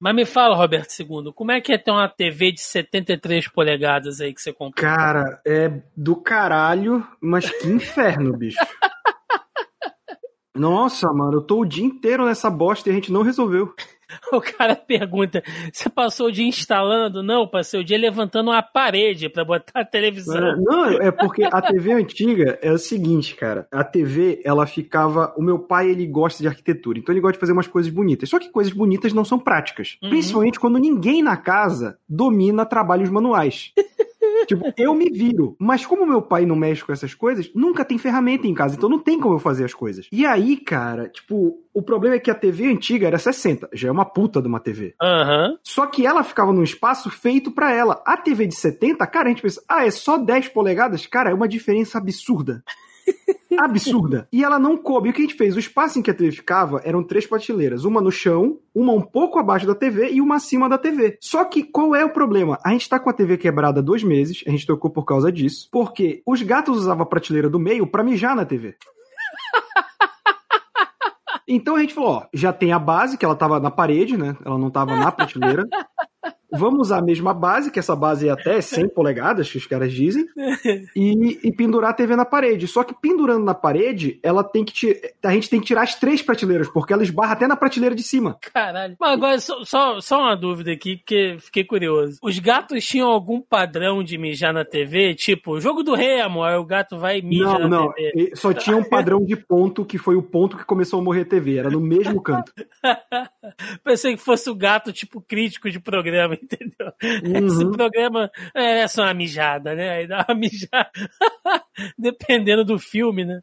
Mas me fala, Roberto II, como é que é ter uma TV de 73 polegadas aí que você comprou? Cara, é do caralho, mas que inferno, bicho. Nossa, mano, eu tô o dia inteiro nessa bosta e a gente não resolveu. O cara pergunta: você passou o dia instalando? Não, passei o dia levantando uma parede para botar a televisão. É, não, é porque a TV antiga é o seguinte, cara. A TV, ela ficava. O meu pai, ele gosta de arquitetura, então ele gosta de fazer umas coisas bonitas. Só que coisas bonitas não são práticas. Uhum. Principalmente quando ninguém na casa domina trabalhos manuais. tipo, eu me viro. Mas como meu pai não mexe com essas coisas, nunca tem ferramenta em casa, então não tem como eu fazer as coisas. E aí, cara, tipo, o problema é que a TV antiga era 60, já é uma puta de uma TV. Uhum. Só que ela ficava num espaço feito para ela. A TV de 70, cara, a gente pensa, ah, é só 10 polegadas? Cara, é uma diferença absurda. absurda. E ela não coube. E o que a gente fez? O espaço em que a TV ficava eram três prateleiras. Uma no chão, uma um pouco abaixo da TV e uma acima da TV. Só que qual é o problema? A gente tá com a TV quebrada há dois meses, a gente trocou por causa disso, porque os gatos usavam a prateleira do meio para mijar na TV. Então a gente falou, ó, já tem a base, que ela tava na parede, né? Ela não tava na prateleira. Vamos usar a mesma base, que essa base é até 100 polegadas, que os caras dizem, e, e, pendurar a TV na parede. Só que pendurando na parede, ela tem que a gente tem que tirar as três prateleiras, porque ela esbarra até na prateleira de cima. Caralho. Mas agora, só, só, só uma dúvida aqui, porque fiquei curioso. Os gatos tinham algum padrão de mijar na TV? Tipo, jogo do Remo, aí o gato vai e mija não, na não. TV. Só tinha um padrão de ponto, que foi o ponto que começou a morrer a TV. Era no mesmo canto. Pensei que fosse o gato, tipo, crítico de programa entendeu? Uhum. Esse programa é só uma mijada, né? Aí dá uma mijada. Dependendo do filme, né?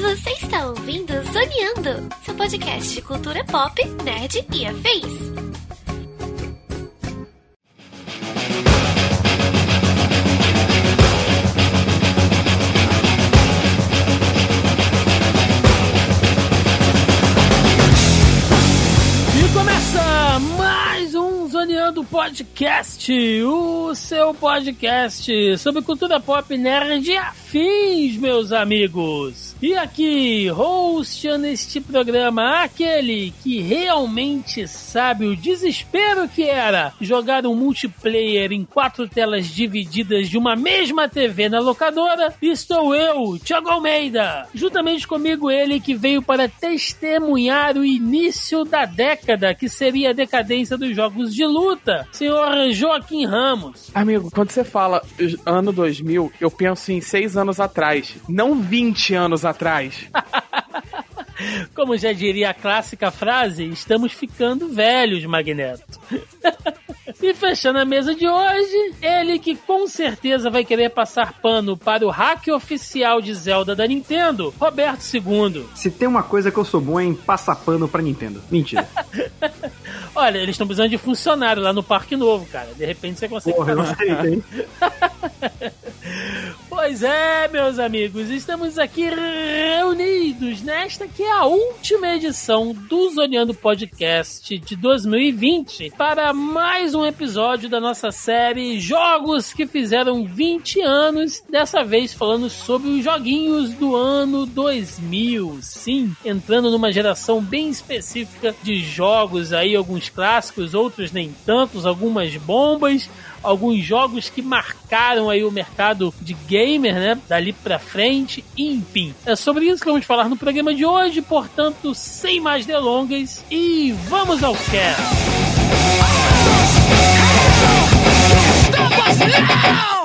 Você está ouvindo Zoneando, seu podcast de cultura pop, nerd e afins. Podcast, o seu podcast sobre cultura pop nerd e afins, meus amigos. E aqui, hosteando este programa, aquele que realmente sabe o desespero que era jogar um multiplayer em quatro telas divididas de uma mesma TV na locadora, estou eu, Thiago Almeida. Juntamente comigo ele que veio para testemunhar o início da década, que seria a decadência dos jogos de luta, senhor Joaquim Ramos. Amigo, quando você fala ano 2000, eu penso em seis anos atrás, não 20 anos atrás. Como já diria a clássica frase, estamos ficando velhos, Magneto. e fechando a mesa de hoje, ele que com certeza vai querer passar pano para o hack oficial de Zelda da Nintendo, Roberto II. Se tem uma coisa que eu sou bom é em passar pano pra Nintendo. Mentira. Olha, eles estão precisando de funcionário lá no Parque Novo, cara. De repente você consegue Porra, fazer. Não sei, hein? pois é, meus amigos, estamos aqui reunidos nesta que é a última edição do Zoneando Podcast de 2020 para mais um episódio da nossa série Jogos que fizeram 20 anos, dessa vez falando sobre os joguinhos do ano 2000. Sim, entrando numa geração bem específica de jogos aí, alguns clássicos, outros nem tantos, algumas bombas, alguns jogos que marcaram aí o mercado de gamer, né? Dali pra frente, enfim. É sobre isso que vamos falar no programa de hoje, portanto, sem mais delongas, e vamos ao cast! Stop us now!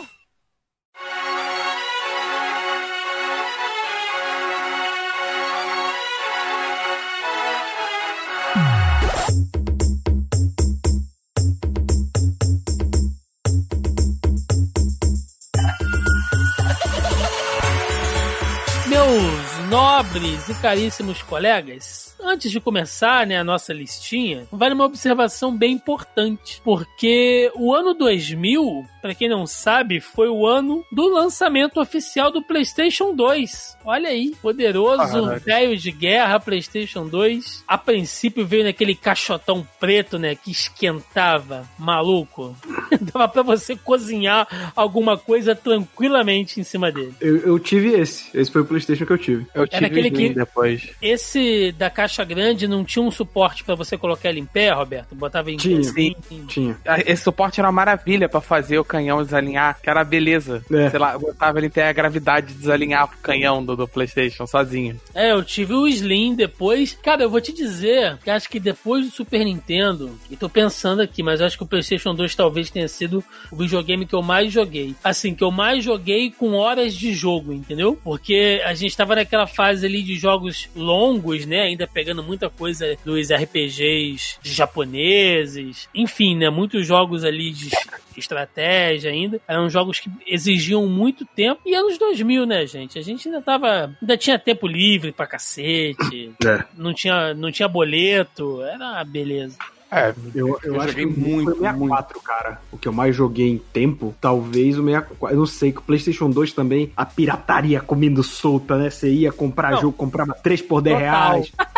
Nobres e caríssimos colegas, antes de começar né, a nossa listinha, vale uma observação bem importante, porque o ano 2000, para quem não sabe, foi o ano do lançamento oficial do PlayStation 2. Olha aí, poderoso Caralho. velho de guerra PlayStation 2. A princípio veio naquele caixotão preto, né, que esquentava, maluco. Dava pra você cozinhar alguma coisa tranquilamente em cima dele. Eu, eu tive esse. Esse foi o PlayStation que eu tive. Eu tive aquele que- depois. Esse da caixa grande não tinha um suporte pra você colocar ele em pé, Roberto? Botava em Tinha. Sim. Tinha. Ah, Esse suporte era uma maravilha pra fazer o canhão desalinhar, que era beleza. É. Sei lá, eu botava ele em pé a gravidade de desalinhar o canhão do, do PlayStation sozinho. É, eu tive o Slim depois. Cara, eu vou te dizer que acho que depois do Super Nintendo, e tô pensando aqui, mas acho que o PlayStation 2 talvez tenha sido o videogame que eu mais joguei. Assim, que eu mais joguei com horas de jogo, entendeu? Porque a gente tava naquela fase ali de jogos longos, né? Ainda pegando muita coisa dos RPGs japoneses. Enfim, né? Muitos jogos ali de estratégia ainda. Eram jogos que exigiam muito tempo. E anos 2000, né, gente? A gente ainda tava. Ainda tinha tempo livre pra cacete. É. Não tinha, não tinha boleto. Era uma beleza. É, Eu, eu, Eu acho joguei que muito, foi o 64, cara. O que eu mais joguei em tempo, talvez o 64. Eu não sei, que o PlayStation 2 também, a pirataria comendo solta, né? Você ia comprar Não. jogo, comprava 3 por 10 Total. reais.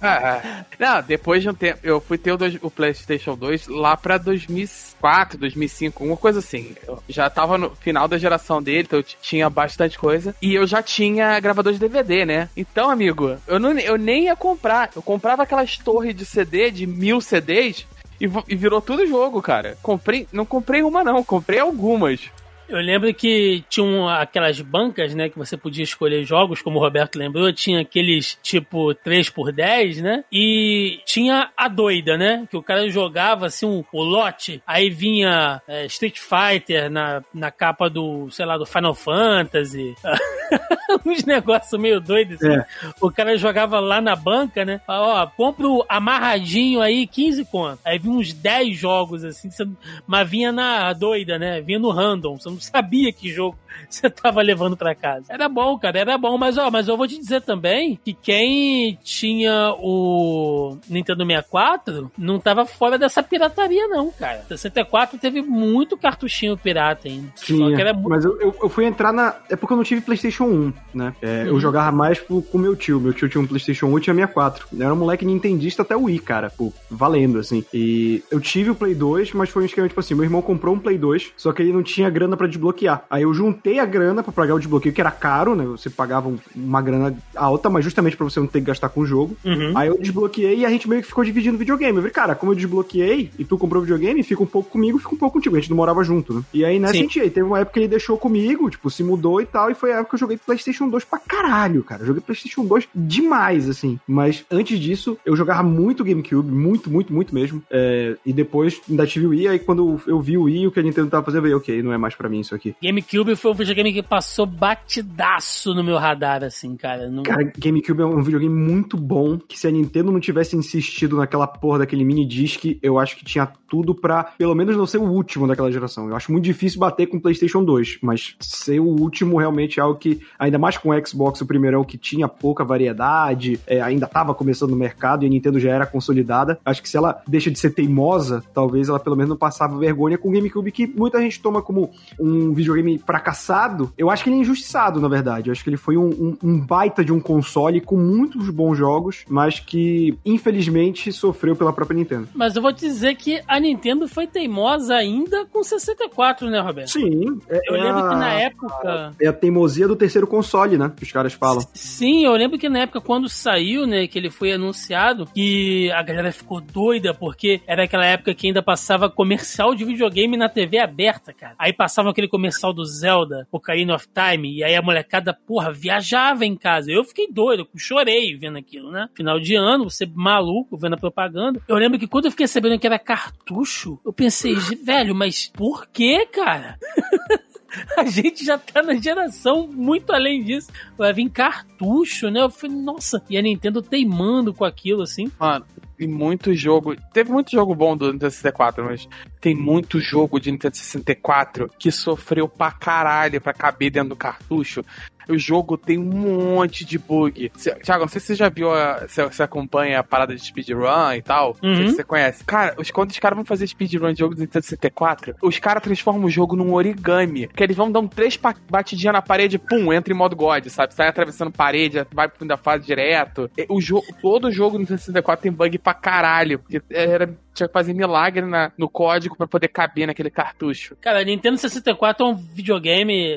Não, depois de um tempo, eu fui ter o, dois- o PlayStation 2 lá pra 2004, 2005, uma coisa assim. Eu já tava no final da geração dele, então eu tinha bastante coisa. E eu já tinha gravador de DVD, né? Então, amigo, eu, não, eu nem ia comprar. Eu comprava aquelas torres de CD, de mil CDs, e virou tudo jogo, cara. Comprei, não comprei uma, não, comprei algumas. Eu lembro que tinham aquelas bancas, né, que você podia escolher jogos, como o Roberto lembrou, tinha aqueles tipo 3x10, né? E tinha a doida, né? Que o cara jogava assim um, o lote, aí vinha é, Street Fighter na, na capa do, sei lá, do Final Fantasy. Uns negócios meio doidos assim. É. O cara jogava lá na banca, né? Ó, compra o amarradinho aí, 15 conto. Aí vinha uns 10 jogos assim, mas vinha na doida, né? Vinha no random. Você não sabia que jogo você tava levando pra casa. Era bom, cara, era bom. Mas, ó, mas eu vou te dizer também que quem tinha o Nintendo 64 não tava fora dessa pirataria, não, cara. 64 teve muito cartuchinho pirata ainda. Só Tinha. que era muito. Mas eu, eu, eu fui entrar na. É porque eu não tive PlayStation 1, né? É, Eu Uhum. jogava mais pro- com meu tio. Meu tio tinha um PlayStation 1 e tinha 64. Eu era um moleque nintendista até o Wii, cara. Pô, valendo, assim. E eu tive o Play 2, mas foi um esquema tipo assim: meu irmão comprou um Play 2, só que ele não tinha grana pra desbloquear. Aí eu juntei a grana pra pagar o desbloqueio, que era caro, né? Você pagava um- uma grana alta, mas justamente pra você não ter que gastar com o jogo. Uhum. Aí eu desbloqueei e a gente meio que ficou dividindo o videogame. Eu falei, cara, como eu desbloqueei e tu comprou o videogame, fica um pouco comigo, fica um pouco contigo. A gente não morava junto, né? E aí nessa Sim. a gente, aí teve uma época que ele deixou comigo, tipo, se mudou e tal, e foi a época que eu joguei PlayStation 2 pra caralho, cara. Eu joguei PlayStation 2 demais, assim. Mas antes disso, eu jogava muito GameCube, muito, muito, muito mesmo. É, e depois ainda tive o Wii, aí quando eu vi o Wii, o que a Nintendo tava fazendo, eu falei, ok, não é mais pra mim isso aqui. GameCube foi um videogame que passou batidaço no meu radar, assim, cara. Não... Cara, GameCube é um videogame muito bom, que se a Nintendo não tivesse insistido naquela porra daquele mini disc, eu acho que tinha tudo pra, pelo menos, não ser o último daquela geração. Eu acho muito difícil bater com o PlayStation 2, mas ser o último realmente é algo que, ainda mais com o Xbox, o primeiro é o que tinha pouca variedade, é, ainda tava começando no mercado e a Nintendo já era consolidada. Acho que se ela deixa de ser teimosa, talvez ela pelo menos não passava vergonha com o GameCube, que muita gente toma como um videogame fracassado. Eu acho que ele é injustiçado, na verdade. Eu acho que ele foi um, um- um baita de um console com muitos bons jogos, mas que, infelizmente, sofreu pela própria Nintendo. Mas eu vou te dizer que a Nintendo foi teimosa ainda com 64, né, Roberto? Sim. É, Eu é lembro que na época. É a teimosia do terceiro console, né? Que os caras falam. Sim, eu lembro que na época quando saiu, né, que ele foi anunciado, que a galera ficou doida porque era aquela época que ainda passava comercial de videogame na TV aberta, cara. Aí passava aquele comercial do Zelda, Ocarina of Time, e aí a molecada, porra, viajava em casa. Eu fiquei doido, eu chorei vendo aquilo, né? Final de ano, você maluco vendo a propaganda. Eu lembro que quando eu fiquei sabendo que era cartucho, eu pensei, velho, mas por que, cara? A gente já tá na geração muito além disso. Vai vir cartucho, né? Eu falei, nossa. E a Nintendo teimando com aquilo, assim. Mano, e muito jogo. Teve muito jogo bom do Nintendo 64, mas tem muito jogo de Nintendo 64 que sofreu pra caralho pra caber dentro do cartucho. O jogo tem um monte de bug. Cê, Thiago, não sei se você já viu, se você acompanha a parada de speedrun e tal, não sei Uhum. se você conhece. Cara, os, quando os caras vão fazer speedrun de jogo do Nintendo 64, os caras transformam o jogo num origami, que eles vão dar um três batidinhas na parede, pum, entra em modo God, sabe? Sai atravessando parede, vai pro fim da fase direto. E O jogo, todo jogo no Nintendo 64 tem bug pra caralho, porque era, tinha que fazer milagre na- no código pra poder caber naquele cartucho. Cara, Nintendo 64 é um videogame,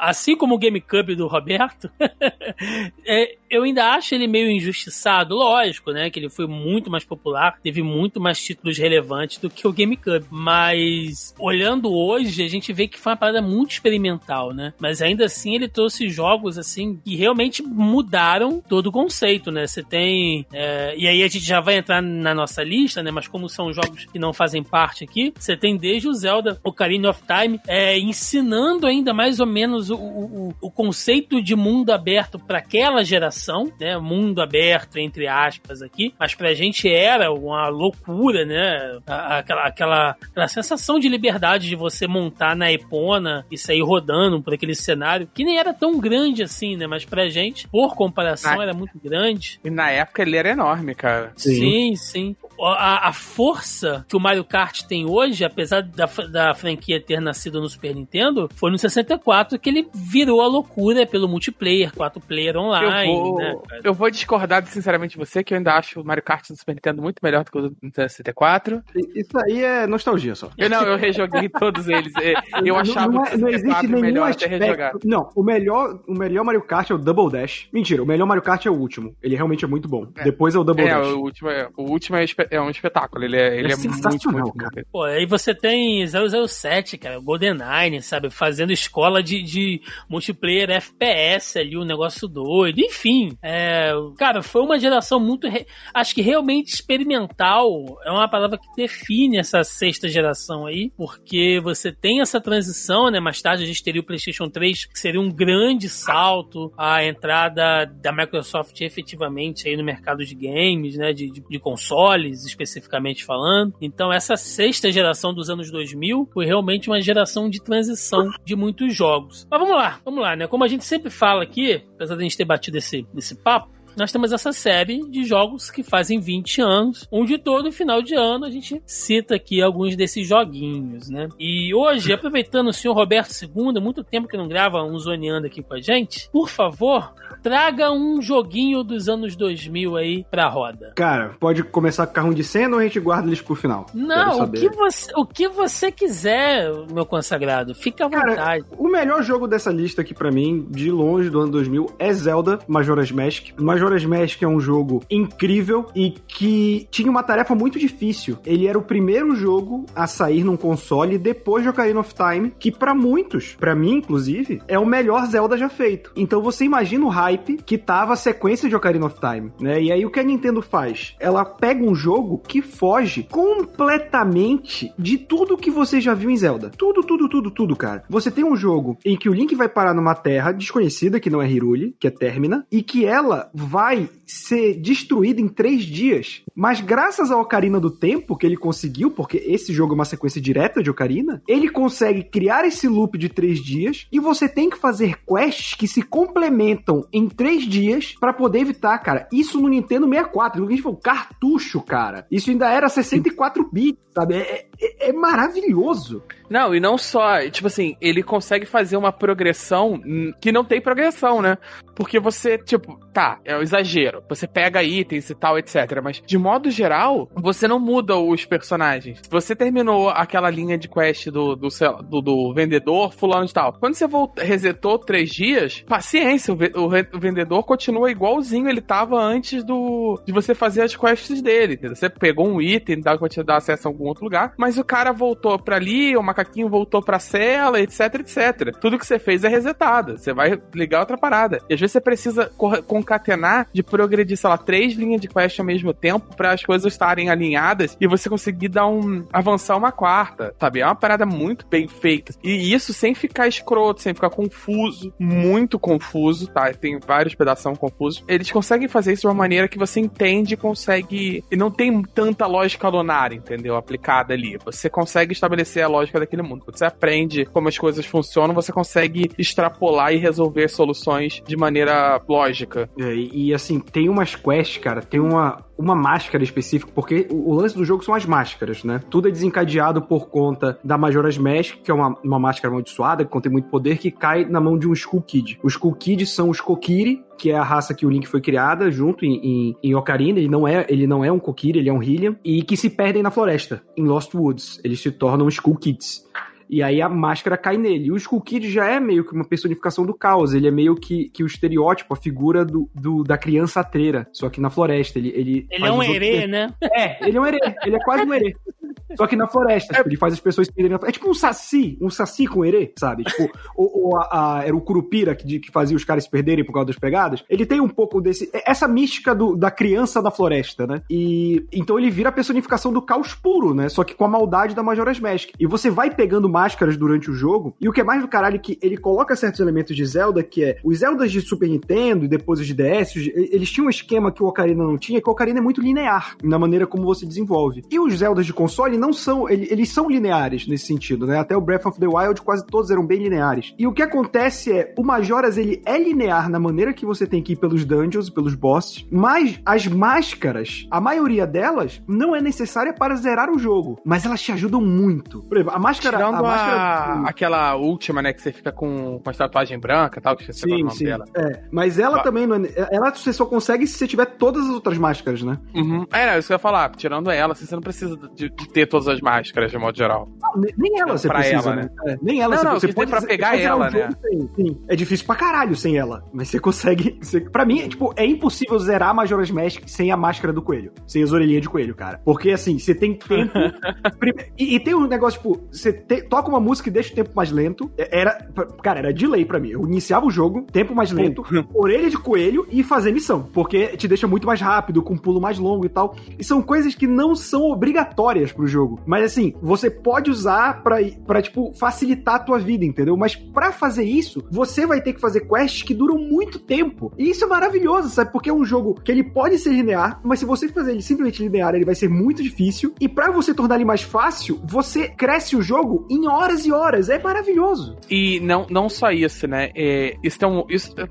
assim como o GameCube do Roberto, é, eu ainda acho ele meio injustiçado, lógico, né? Que ele foi muito mais popular, teve muito mais títulos relevantes do que o GameCube. Mas olhando hoje, a gente vê que foi uma parada muito experimental, né? Mas ainda assim ele trouxe jogos assim que realmente mudaram todo o conceito, né? Você tem. é, e aí a gente já vai entrar na nossa lista, né? Mas como são jogos que não fazem parte aqui, você tem desde o Zelda Ocarina of Time é, ensinando ainda mais ou menos o, o, o conceito de mundo aberto para aquela geração, né? Mundo aberto, entre aspas, aqui. Mas pra gente era uma loucura, né? Aquela, aquela, aquela sensação de liberdade de você montar na Epona e sair rodando por aquele cenário, que nem era tão grande assim, né? Mas pra gente, por comparação, Ah. era muito grande. E na época ele era enorme, cara. Sim, sim. A, a força que o Mario Kart tem hoje, apesar da, da franquia ter nascido no Super Nintendo, foi no 64 que ele virou a loucura pelo multiplayer, quatro player Eu online, vou, né? eu vou discordar sinceramente de você, que eu ainda acho o Mario Kart do Super Nintendo muito melhor do que o do Nintendo 64. Isso aí é nostalgia só. Eu não, eu rejoguei todos eles. É, Eu Não- achava não, o é- não existe 64 nenhum melhor até aspecto. rejogar. Não, o melhor, o melhor Mario Kart é o Double Dash. Mentira, o melhor Mario Kart é o último. Ele realmente é muito bom. É. Depois é o Double É, Dash. o último, é, o último é, é um espetáculo. Ele é, ele É é, muito, muito, cara. muito. Pô, aí você tem 007, cara, GoldenEye, sabe? Fazendo escola de, de multiplayer FPS ali, um negócio doido. Enfim, é, cara, foi uma geração muito. re- Acho que realmente experimental é uma palavra que define essa sexta geração aí, porque você tem essa transição, né? Mais tarde a gente teria o PlayStation 3, que seria um grande salto à entrada da Microsoft efetivamente aí no mercado de games, né? De, de, de consoles, especificamente falando. Então, essa sexta geração dos anos 2000 foi realmente uma geração de transição de muitos jogos. Mas vamos lá, vamos lá, né? Como a gente sempre fala aqui, apesar de a gente ter batido esse, esse papo, nós temos essa série de jogos que fazem 20 anos, onde todo final de ano a gente cita aqui alguns desses joguinhos, né? E hoje, aproveitando o senhor Roberto II, muito tempo que não grava um zoneando aqui com a gente, por favor, traga um joguinho dos anos 2000 aí pra roda. Cara, pode começar com carrão de cena ou a gente guarda eles pro final? Não, o que, você, o que você quiser, meu consagrado. Fica à Cara, vontade. O melhor jogo dessa lista aqui pra mim, de longe do ano 2000, é Zelda Majora's Mask. Majora's Mask é um jogo incrível e que tinha uma tarefa muito difícil. Ele era o primeiro jogo a sair num console depois de Ocarina of Time, que pra muitos, pra mim inclusive, é o melhor Zelda já feito. Então você imagina o hype que tava a sequência de Ocarina of Time, né? E aí o que a Nintendo faz? Ela pega um jogo que foge completamente de tudo que você já viu em Zelda. Tudo, tudo, tudo, tudo, cara. Você tem um jogo em que o Link vai parar numa terra desconhecida, que não é Hyrule, que é Termina, e que ela vai ser destruída em três dias. Mas graças ao Ocarina do Tempo que ele conseguiu, porque esse jogo é uma sequência direta de Ocarina, ele consegue criar esse loop de três dias e você tem que fazer quests que se complementam em três dias pra poder evitar, cara. Isso no Nintendo 64, no que a gente falou, cartucho, cara. Isso ainda era 64 bits, sabe? É, é- é maravilhoso. Não, e não só, tipo assim, ele consegue fazer uma progressão que não tem progressão, né? Porque você, tipo, tá, é um exagero. Você pega itens e tal, etc. Mas, de modo geral, você não muda os personagens. Você terminou aquela linha de quest do, do, do, do vendedor, fulano de tal. Quando você volta, resetou três dias, paciência, o, o vendedor continua igualzinho ele tava antes do de você fazer as quests dele. entendeu? Você pegou um item, dá te dar acesso a algum outro lugar, mas o cara voltou pra ali, o macaquinho voltou pra cela, etc, etc. Tudo que você fez é resetado. Você vai ligar outra parada. E às vezes você precisa concatenar combinar de progredir, sei lá, três linhas de quest ao mesmo tempo para as coisas estarem alinhadas e você conseguir dar um avançar uma quarta, sabe? É uma parada muito bem feita. E isso sem ficar escroto, sem ficar confuso, muito confuso, tá? Tem vários pedaços confusos. Eles conseguem fazer isso de uma maneira que você entende e consegue. E não tem tanta lógica lunar, entendeu? Aplicada ali. Você consegue estabelecer a lógica daquele mundo. Quando você aprende como as coisas funcionam, você consegue extrapolar e resolver soluções de maneira lógica. É, e, assim, tem umas quests, cara, tem uma, uma máscara específica, porque o, o, lance do jogo são as máscaras, né? Tudo é desencadeado por conta da Majora's Mask, que é uma, uma máscara amaldiçoada, que contém muito poder, que cai na mão de um Skull Kid. Os Skull Kids são os Kokiri, que é a raça que o Link foi criada junto em, em, em, Ocarina. Ele não, é, ele não é um Kokiri, ele é um Hylian. E que se perdem na floresta, em Lost Woods. Eles se tornam Skull Kids. E aí a máscara cai nele. E o Skull Kid já é meio que uma personificação do caos. Ele é meio que, que o estereótipo, a figura do, do da criança atreira. Só que na floresta. Ele, ele, ele é um herê, né? É, ele é um herê. Ele é quase um herê. Só que na floresta, tipo, ele faz as pessoas perderem É tipo um saci, um saci com herê, sabe? Tipo, ou, ou a, a, era o curupira que, que fazia os caras se perderem por causa das pegadas. Ele tem um pouco desse. É, essa mística do, da criança da floresta, né? E então ele vira a personificação do caos puro, né? Só que com a maldade da Majora's Mask. E você vai pegando máscaras durante o jogo. E o que é mais do caralho é que ele coloca certos elementos de Zelda, que é os Zeldas de Super Nintendo e depois os de DS, eles tinham um esquema que o Ocarina não tinha, que o Ocarina é muito linear na maneira como você desenvolve. E os Zeldas de console não são, eles são lineares nesse sentido, né? Até o Breath of the Wild quase todos eram bem lineares. E o que acontece é, o Majoras ele é linear na maneira que você tem que ir pelos dungeons, pelos bosses, mas as máscaras, a maioria delas não é necessária para zerar o jogo, mas elas te ajudam muito. Por exemplo, a máscara, Tirando a máscara a... aquela última, né, que você fica com, com a tatuagem branca, tal, que você sim, o nome sim. dela. É, mas ela também não é, ela você só consegue se você tiver todas as outras máscaras, né? Uhum. É, isso que eu ia falar, tirando ela, você não precisa de, de ter todas as máscaras de modo geral. Não, nem ela você precisa, ela, né? né? É, nem ela não, você, não, você pode pra pegar ela, um né? Sem, sim. É difícil pra caralho sem ela, mas você consegue, você, pra mim, é, tipo, é impossível zerar Majora's Mask sem a máscara do coelho, sem as orelhinhas de coelho, cara. Porque assim, você tem tempo e, e, tem um negócio, tipo, você te, toca uma música e deixa o tempo mais lento. É, era, cara, era delay pra mim. Eu iniciava o jogo, tempo mais lento, orelha de coelho e fazer missão. Porque te deixa muito mais rápido, com um pulo mais longo e tal. E são coisas que não são obrigatórias pro jogo. Mas assim, você pode usar pra, pra tipo, facilitar a tua vida, entendeu? Mas para fazer isso, você vai ter que fazer quests que duram muito tempo. E isso é maravilhoso, sabe? Porque é um jogo que ele pode ser linear, mas se você fazer ele simplesmente linear, ele vai ser muito difícil. E para você tornar ele mais fácil, você cresce o jogo em horas e horas. É maravilhoso. E não, não só isso, né? É, isso,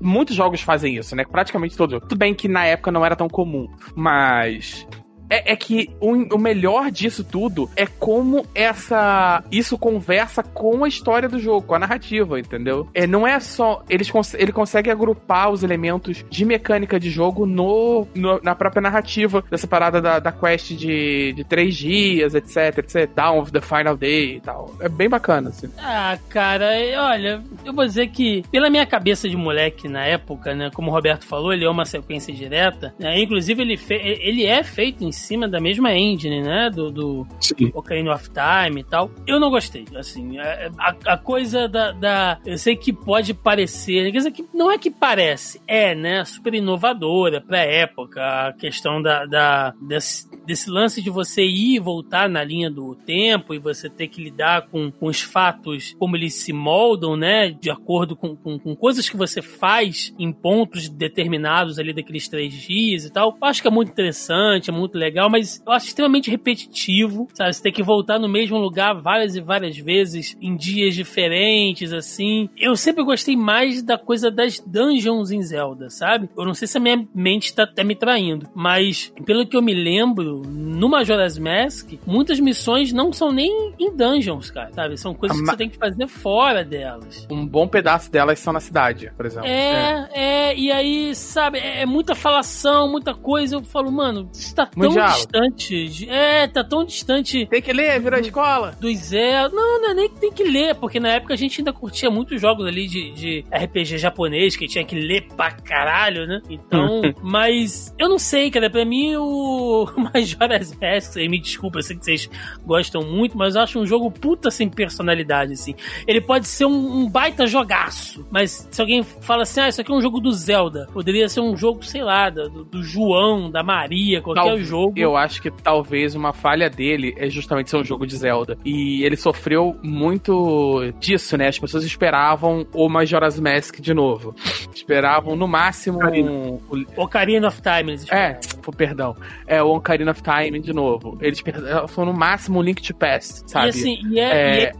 muitos jogos fazem isso, né? Praticamente todos. Tudo bem que na época não era tão comum, mas é, é que o, o, melhor disso tudo é como essa isso conversa com a história do jogo, com a narrativa, entendeu? É, não é só. Eles ele consegue agrupar os elementos de mecânica de jogo no, no na própria narrativa dessa parada da, da quest de, de três dias, etc, etc. Down of the Final Day e tal. É bem bacana, assim. Ah, cara, olha, eu vou dizer que, pela minha cabeça de moleque na época, né? Como o Roberto falou, ele é uma sequência direta. Né, inclusive, ele, ele é feito em cima da mesma engine, né? Do, do Ocarina of Time e tal. Eu não gostei, assim. É, a, a coisa da, da, Eu sei que pode parecer. Quer dizer, que não é que parece, é, né? Super inovadora pra época. A questão da, da desse, desse lance de você ir e voltar na linha do tempo e você ter que lidar com, com os fatos como eles se moldam, né? De acordo com, com, com coisas que você faz em pontos determinados ali daqueles três dias e tal. Eu acho que é muito interessante, é muito legal legal, mas eu acho extremamente repetitivo, sabe? Você tem que voltar no mesmo lugar várias e várias vezes, em dias diferentes, assim. Eu sempre gostei mais da coisa das dungeons em Zelda, sabe? Eu não sei se a minha mente tá, tá me traindo, mas pelo que eu me lembro, no Majora's Mask, muitas missões não são nem em dungeons, cara, sabe? São coisas que você tem que fazer fora delas. Um bom pedaço delas são na cidade, por exemplo. É, é, é e aí, sabe, é, é muita falação, muita coisa. Eu falo, mano, isso tá tão diálogo. distante. É, tá tão distante Tem que ler, virou escola. do Zé. Não, não é nem que tem que ler, porque na época a gente ainda curtia muitos jogos ali de, de RPG japonês, que tinha que ler pra caralho, né? Então, mas eu não sei, cara. Pra mim, o Majora's Mask, me desculpa, eu sei que vocês gostam muito, mas eu acho um jogo puta sem personalidade, assim. Ele pode ser um, um baita jogaço, mas se alguém fala assim, ah, isso aqui é um jogo do Zelda, poderia ser um jogo, sei lá, do, do João, da Maria, qualquer Tal- jogo. Eu acho que talvez uma falha dele é justamente ser um jogo de Zelda. E ele sofreu muito disso, né? As pessoas esperavam o Majora's Mask de novo. Esperavam no máximo Ocarina. um- o Ocarina of Time, eles É, pô, perdão. É o Ocarina of Time de novo. Eles foram no máximo um Link to Past, sabe? E assim, e é, É. e é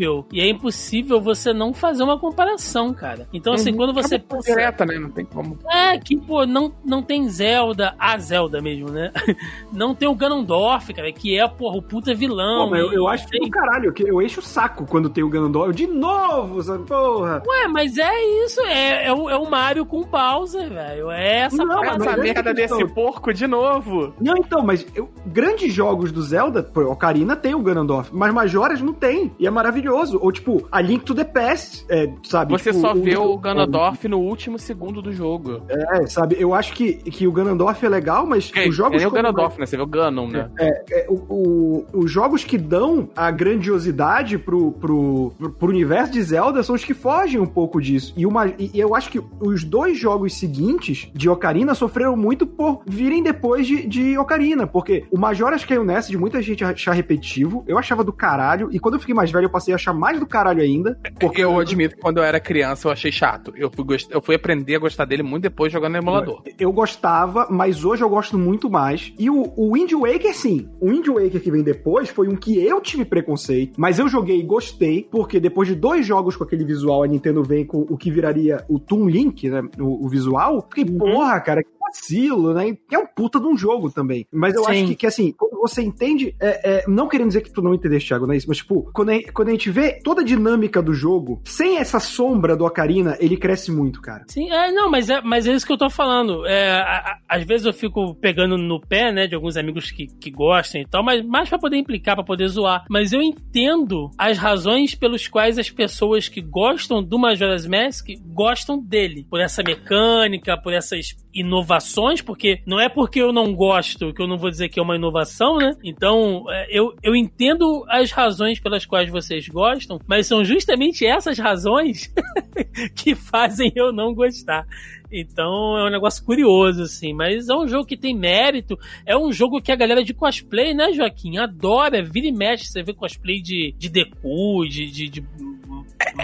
impossível. E é impossível você não fazer uma comparação, cara. Então, assim, Uhum. quando você Acabou pensa. direta, né? Não tem como. É, que, pô, não, não tem Zelda, a Zelda mesmo, né? Não tem o Ganondorf, cara, que é, porra, o puta vilão. Pô, mas eu, eu acho que Tem- do caralho, que eu encho o saco quando tem o Ganondorf. De novo, sabe? Porra. Ué, mas é isso, é, é, o, é o Mario com o Bowser, velho. É essa Não, Essa é merda desse porco de novo. Não, então, mas eu- grandes jogos do Zelda, pô, Ocarina tem o Ganondorf, mas Majoras não tem. E é maravilhoso. Ou tipo, a Link to the Past, é, sabe? Você Tipo, só vê o Ganondorf no último segundo do jogo. É, sabe? Eu acho que, que o Ganondorf é legal, mas É, os jogos. é o como- Ganondorf, né? Você vê o Ganon, né? É, o- o- os jogos que dão a grandiosidade pro, pro, pro, pro universo de Zelda são os que fogem um pouco disso. E, uma, e eu acho que os dois jogos seguintes de Ocarina sofreram muito por virem depois de, de Ocarina, porque o Majora's caiu nessa de muita gente achar repetitivo. Eu achava do caralho, e quando eu fiquei mais velho eu passei a achar mais do caralho ainda. Porque eu admito que quando eu era criança eu achei chato. Eu fui, gost- eu fui aprender a gostar dele muito depois jogando no emulador. Eu gostava, mas hoje eu gosto muito mais. E o, o Wind Waker, sim. O Wind Waker que vem depois foi um que eu tive preconceito, mas eu joguei e gostei, porque depois de dois jogos com aquele visual, a Nintendo vem com o que viraria o Toon Link, né? O, o visual. Fiquei, Uhum. porra, cara, que vacilo, né? E é um puta de um jogo também. Mas eu Sim. acho que, que, assim, quando você entende, é, é, não querendo dizer que tu não entendeste, Thiago, não é isso, mas tipo, quando a, quando a gente vê toda a dinâmica do jogo, sem essa sombra do Ocarina, ele cresce muito, cara. Sim, é, não, mas é, mas é isso que eu tô falando. É, a- a- às vezes eu fico pegando no pé, né, de alguns amigos que, que gostam e tal, mas mais pra poder implicar, pra poder zoar. Mas eu entendo as razões pelos quais as pessoas que gostam do Majora's Mask gostam dele. Por essa mecânica, por essas inovações, porque não é porque eu não gosto que eu não vou dizer que é uma inovação, né? Então, é, eu, eu entendo as razões pelas quais vocês gostam, mas são justamente essas razões que fazem eu não gostar. Então é um negócio curioso, assim. Mas é um jogo que tem mérito. É um jogo que a galera de cosplay, né, Joaquim? Adora. Vira e mexe. Você vê cosplay de, de Deku, de, de, de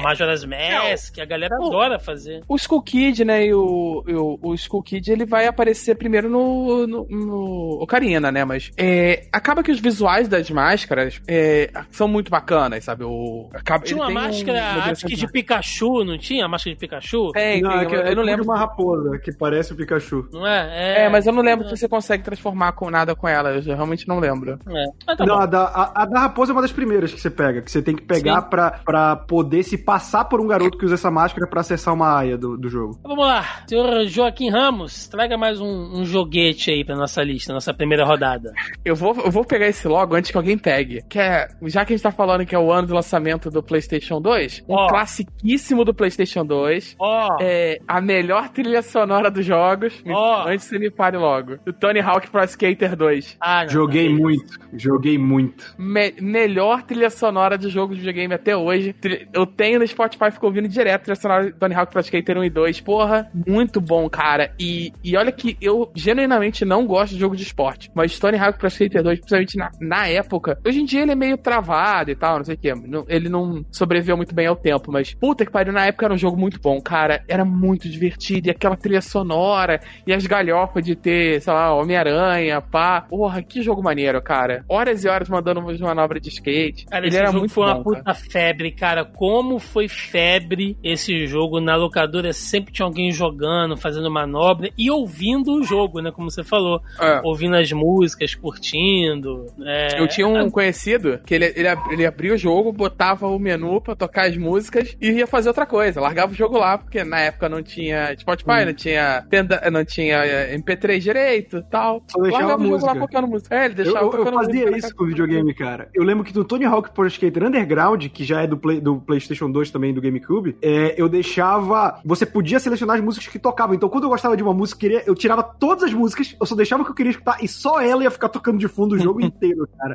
Majora's Mask. A galera o- adora fazer. O Skull Kid, né? E o, e o, o Skull Kid ele vai aparecer primeiro no, no, no Ocarina, né? Mas é, acaba que os visuais das máscaras é, são muito bacanas, sabe? O, acaba, Tinha uma um- máscara, uma acho que de Pikachu, não tinha? A máscara de Pikachu? Tem, Não, tem, é que eu, eu não é lembro. uma raposa que parece o Pikachu. Não é? É, mas eu não lembro se você consegue transformar com nada com ela. Eu realmente não lembro. É. Tá não, a da, a, a da raposa é uma das primeiras que você pega, que você tem que pegar Sim. pra, pra poder se passar por um garoto que usa essa máscara pra acessar uma área do, do jogo. Então Vamos lá, senhor Joaquim Ramos, traga mais um, um joguete aí pra nossa lista, nossa primeira rodada. Eu vou, eu vou pegar esse logo antes que alguém pegue. Que é, já que a gente tá falando que é o ano do lançamento do PlayStation 2, um Ó. classiquíssimo do PlayStation 2. Ó, É a melhor trilha sonora dos jogos. Ó. Antes você me pare logo. O Tony Hawk Pro Skater 2. ah, não, Joguei não, muito, joguei muito. Me- melhor trilha sonora de jogo de videogame até hoje. Tri- Eu tenho no Spotify, fico ouvindo direto a trilha sonora do Tony Hawk Pro Skater 1 e 2. Porra, muito bom, cara. E, e olha que eu genuinamente não gosto de jogo de esporte. Mas Tony Hawk Pro Skater 2, principalmente na, na época. Hoje em dia ele é meio travado e tal, não sei o que. Ele não sobreviveu muito bem ao tempo. Mas puta que pariu, na época era um jogo muito bom, cara. Era muito divertido. E aquela trilha sonora e as galhofas de ter, sei lá, Homem-Aranha, pá. Porra, que jogo maneiro, cara. Horas e horas mandando umas manobras de skate. Cara, ele era muito foi uma bom, puta cara. febre, cara. como foi febre esse jogo na locadora. Sempre tinha alguém jogando, fazendo manobra e ouvindo o jogo, né? Como você falou. É. Ouvindo as músicas, curtindo. é, Eu tinha um conhecido que ele, ele, ele abria o jogo, botava o menu pra tocar as músicas e ia fazer outra coisa. Largava o jogo lá, porque na época não tinha Spotify, não tinha penda, não tinha eh, MP3 direito e tal. Só deixava jogo música. lá tocando música. É, ele Eu, deixava eu- eu tocando fazia música. isso com o videogame, cara. Eu lembro que no Tony Hawk Pro Skater Underground, que já é do, Play- do PlayStation 2 também, do GameCube, é, eu deixava. Você podia selecionar as músicas que tocavam. Então, quando eu gostava de uma música, eu, queria, eu tirava todas as músicas, eu só deixava o que eu queria escutar e só ela ia ficar tocando de fundo o jogo inteiro, cara.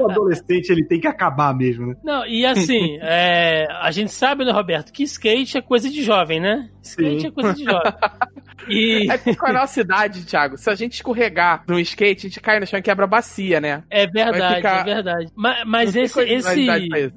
O adolescente, ele tem que acabar mesmo, né? Não, e assim, é, a gente sabe, né, Roberto, que skate é coisa de jovem, né? Skate Sim. é coisa de jovem. E É porque com a nossa idade, Thiago, se a gente escorregar num skate, a gente cai no chão e quebra a bacia, né? é verdade, ficar- é verdade. Mas, mas, esse, esse,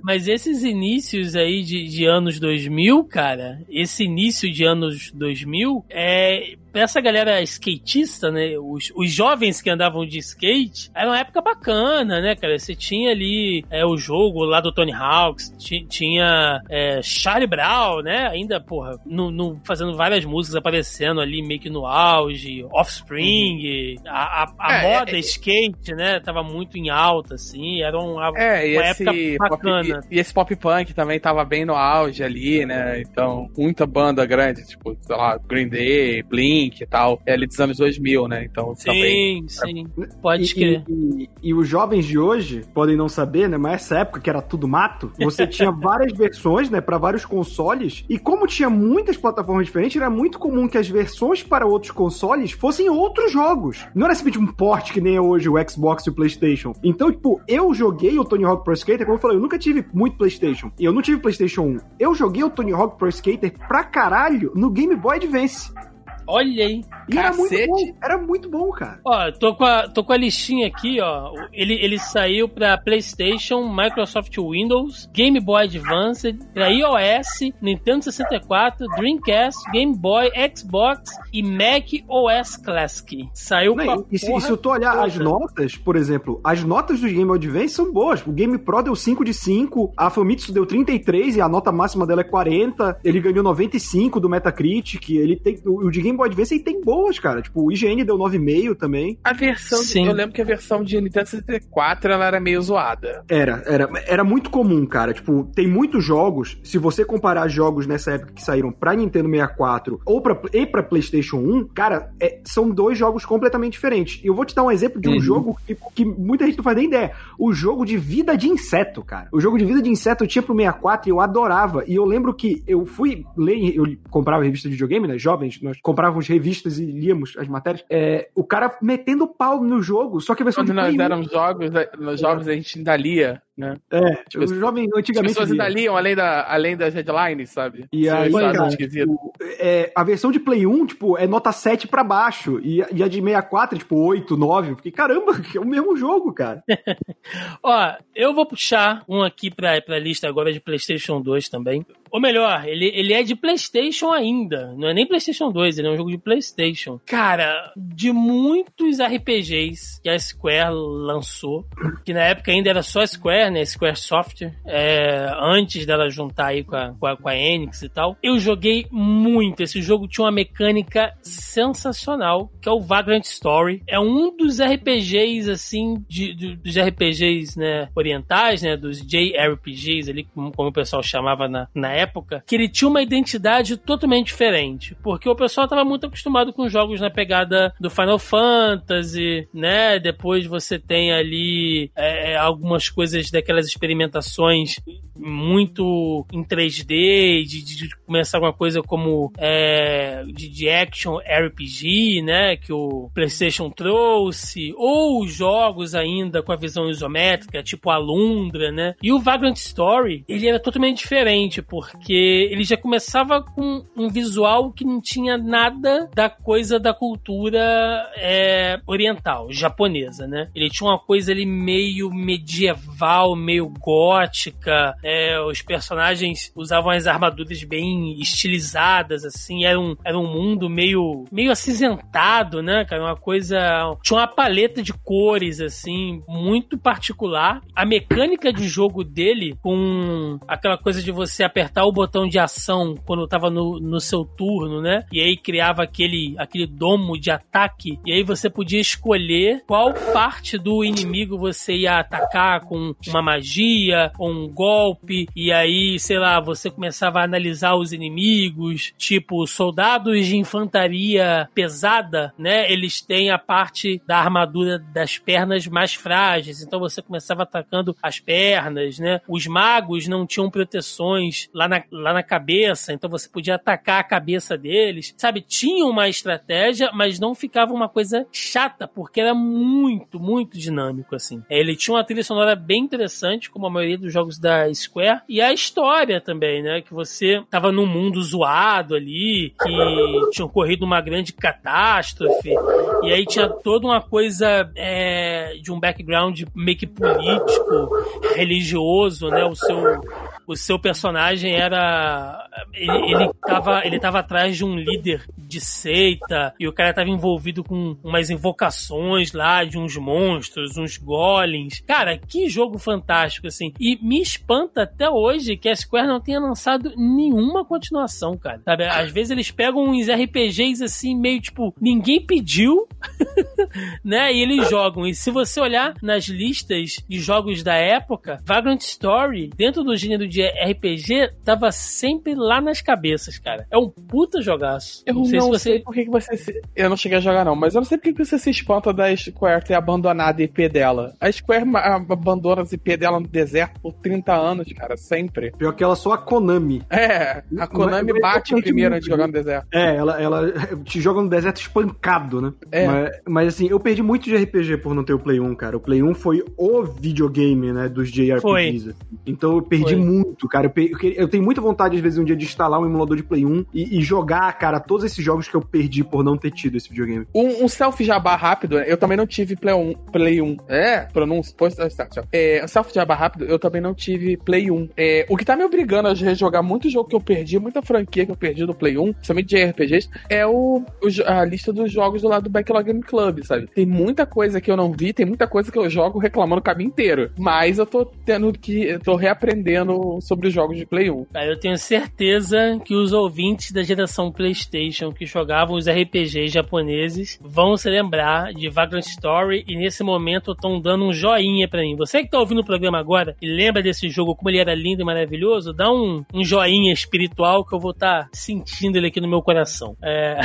mas esses inícios aí de, de anos 2000, cara, esse início de anos 2000, é, essa galera skatista, né, os, os jovens que andavam de skate, era uma época bacana, né, cara? Você tinha ali é, o jogo lá do Tony Hawks, ti- tinha é, Charlie Brown, né, ainda, porra, no, no- fazendo várias músicas aparecendo ali meio que no auge, Offspring, a, a, a É, moda é- skate, né, tava muito em alta, assim, era uma, É, uma época pop, bacana. e, e esse pop punk também tava bem no auge ali, né? Então, muita banda grande, tipo, sei lá, Green Day, Blink e tal, é ali dos anos 2000, né? Então, também. Sim, sim. Pode E, crer. e- e- e os jovens de hoje podem não saber, né? Mas essa época que era tudo mato, você tinha várias versões, né? Para vários consoles. E como tinha muitas plataformas diferentes, era muito comum que as versões para outros consoles fossem outros jogos. Não era simplesmente um port que nem é hoje o Xbox e o PlayStation. Então, tipo, eu joguei o Tony Hawk Pro Skater, como eu falei, eu nunca tive muito PlayStation. E eu não tive PlayStation 1. Eu joguei o Tony Hawk Pro Skater pra caralho no Game Boy Advance. Olha aí. E era muito bom. Era muito bom, cara. Ó, tô com a, tô com a listinha aqui, ó. Ele, ele saiu pra PlayStation, Microsoft Windows, Game Boy Advance, pra iOS, Nintendo 64, Dreamcast, Game Boy, Xbox e Mac OS Classic. Saiu Não, pra e, se, se eu tu olhar toda. as notas, por exemplo, as notas do Game Boy Advance são boas. O Game Pro deu 5 de 5, a Famitsu deu 33 e a nota máxima dela é 40. Ele ganhou 95 do Metacritic. Ele tem, o, o de Game Boy Advance ele tem boas, cara. Tipo, o IGN deu 9,5 também. A versão, de- Sim. eu lembro que a versão de Nintendo 64 ela era meio zoada. Era, era, era muito comum, cara. Tipo, tem muitos jogos. Se você comparar jogos nessa época que saíram pra Nintendo 64 ou pra, e pra PlayStation 1, cara, é- são dois jogos completamente diferentes. E eu vou te dar um exemplo de um Uhum. jogo que, que muita gente não faz nem ideia. O jogo de vida de inseto, cara. O jogo de vida de inseto eu tinha pro 64 e eu adorava. E eu lembro que eu fui ler, eu comprava revista de videogame, né? Jovens, nós comprávamos revistas e líamos as matérias. É, o cara metendo pau no jogo, só que a versão Quando de nós Play 1, éramos jogos, nos jogos a gente ainda lia, né? É, Tipo, o jovem As antigamente. pessoas lia. ainda liam além, da, além das headlines, sabe? E aí, cara, o- é, a versão de Play 1, tipo, é nota 7 pra baixo. E, e a de 64 é, tipo, 8, 9. Eu fiquei, caramba, é o mesmo jogo, cara. Ó, eu vou puxar um aqui pra, pra lista agora de PlayStation 2 também. Ou melhor, ele, ele é de PlayStation ainda. Não é nem PlayStation 2, ele é um jogo de PlayStation. Cara, de muitos RPGs que a Square lançou, que na época ainda era só Square, né? Square Software, é, antes dela juntar aí com a, com, a, com a Enix e tal. Eu joguei muito. Esse jogo tinha uma mecânica sensacional, que é o Vagrant Story. É um dos RPGs, assim, de, de- dos RPGs, né, orientais, né, dos JRPGs ali, como, como o pessoal chamava na, na época, que ele tinha uma identidade totalmente diferente, porque o pessoal estava muito acostumado com jogos na pegada do Final Fantasy, né, depois você tem ali é, é, algumas coisas daquelas experimentações muito em 3D, de, de- começar uma coisa como é, de, de action RPG, né, que o PlayStation trouxe, ou jogos ainda com a visão isométrica, tipo Alundra, né, e o Vagrant Story, ele era totalmente diferente, porque ele já começava com um visual que não tinha nada da coisa da cultura é, oriental, japonesa, né? Ele tinha uma coisa ali meio medieval, meio gótica. É, os personagens usavam as armaduras bem estilizadas, assim. Era um, era um mundo meio, meio acinzentado, né, cara? Uma coisa. Tinha uma paleta de cores, assim, muito particular. A mecânica de jogo dele, com aquela coisa de você apertar o botão de ação quando tava no, no seu turno, né? E aí criava aquele, aquele domo de ataque. E aí você podia escolher qual parte do inimigo você ia atacar com uma magia ou um golpe. E aí, sei lá, você começava a analisar os inimigos, tipo soldados de infantaria pesada, né? Eles têm a parte da armadura das pernas mais frágeis. Então você começava atacando as pernas, né? Os magos não tinham proteções lá na, lá na cabeça, então você podia atacar a cabeça deles. Sabe, tinha uma estratégia, mas não ficava uma coisa chata, porque era muito, muito dinâmico, assim. Ele tinha uma trilha sonora bem interessante, como a maioria dos jogos da Square, e a história também, né? Que você tava num mundo zoado ali, que tinha ocorrido uma grande catástrofe, e aí tinha toda uma coisa é, de um background meio que político, religioso, né? O seu o seu personagem era. Ele, ele, tava, ele tava atrás de um líder de seita e o cara tava envolvido com umas invocações lá de uns monstros, uns golems. Cara, que jogo fantástico, assim. E me espanta até hoje que a Square não tenha lançado nenhuma continuação, cara. Sabe? Às vezes eles pegam uns RPGs assim, meio tipo, ninguém pediu, né? E eles jogam. E se você olhar nas listas de jogos da época, Vagrant Story, dentro do gênero de RPG, tava sempre lá nas cabeças, cara. É um puta jogaço. Eu não sei, não se você... sei por que você se... Eu não cheguei a jogar, não, mas eu não sei por que você se espanta da Square ter abandonado a IP dela. A Square abandona as IP dela no deserto por 30 anos, cara, sempre. Pior que ela só a Konami. É, a Konami mas, bate mas primeiro antes de jogar no deserto. É, ela, ela te joga no deserto espancado, né? É. Mas, mas, assim, eu perdi muito de RPG por não ter o Play 1, cara. O Play 1 foi o videogame, né, dos JRPGs. Foi. Assim. Então eu perdi foi. muito, cara. Eu, eu, eu, tenho muita vontade, às vezes, um dia de instalar um emulador de Play 1 e, e, jogar, cara, todos esses jogos que eu perdi por não ter tido esse videogame. Um, um self jabá rápido, eu também não tive Play 1. Play 1. É, pronúncia. É, self jabá rápido, eu também não tive Play 1. É, o que tá me obrigando a rejogar muito jogo que eu perdi, muita franquia que eu perdi no Play 1, principalmente de RPGs, é o, o, a lista dos jogos do lado do Backlog Game Club, sabe? Tem muita coisa que eu não vi, tem muita coisa que eu jogo reclamando o caminho inteiro. Mas eu tô tendo que. Eu tô reaprendendo sobre os jogos de Play 1. Eu tenho certeza que os ouvintes da geração PlayStation que jogavam os RPGs japoneses vão se lembrar de Vagrant Story e nesse momento estão dando um joinha para mim. Você que tá ouvindo o programa agora e lembra desse jogo, como ele era lindo e maravilhoso, dá um, um joinha espiritual que eu vou estar tá sentindo ele aqui no meu coração. É...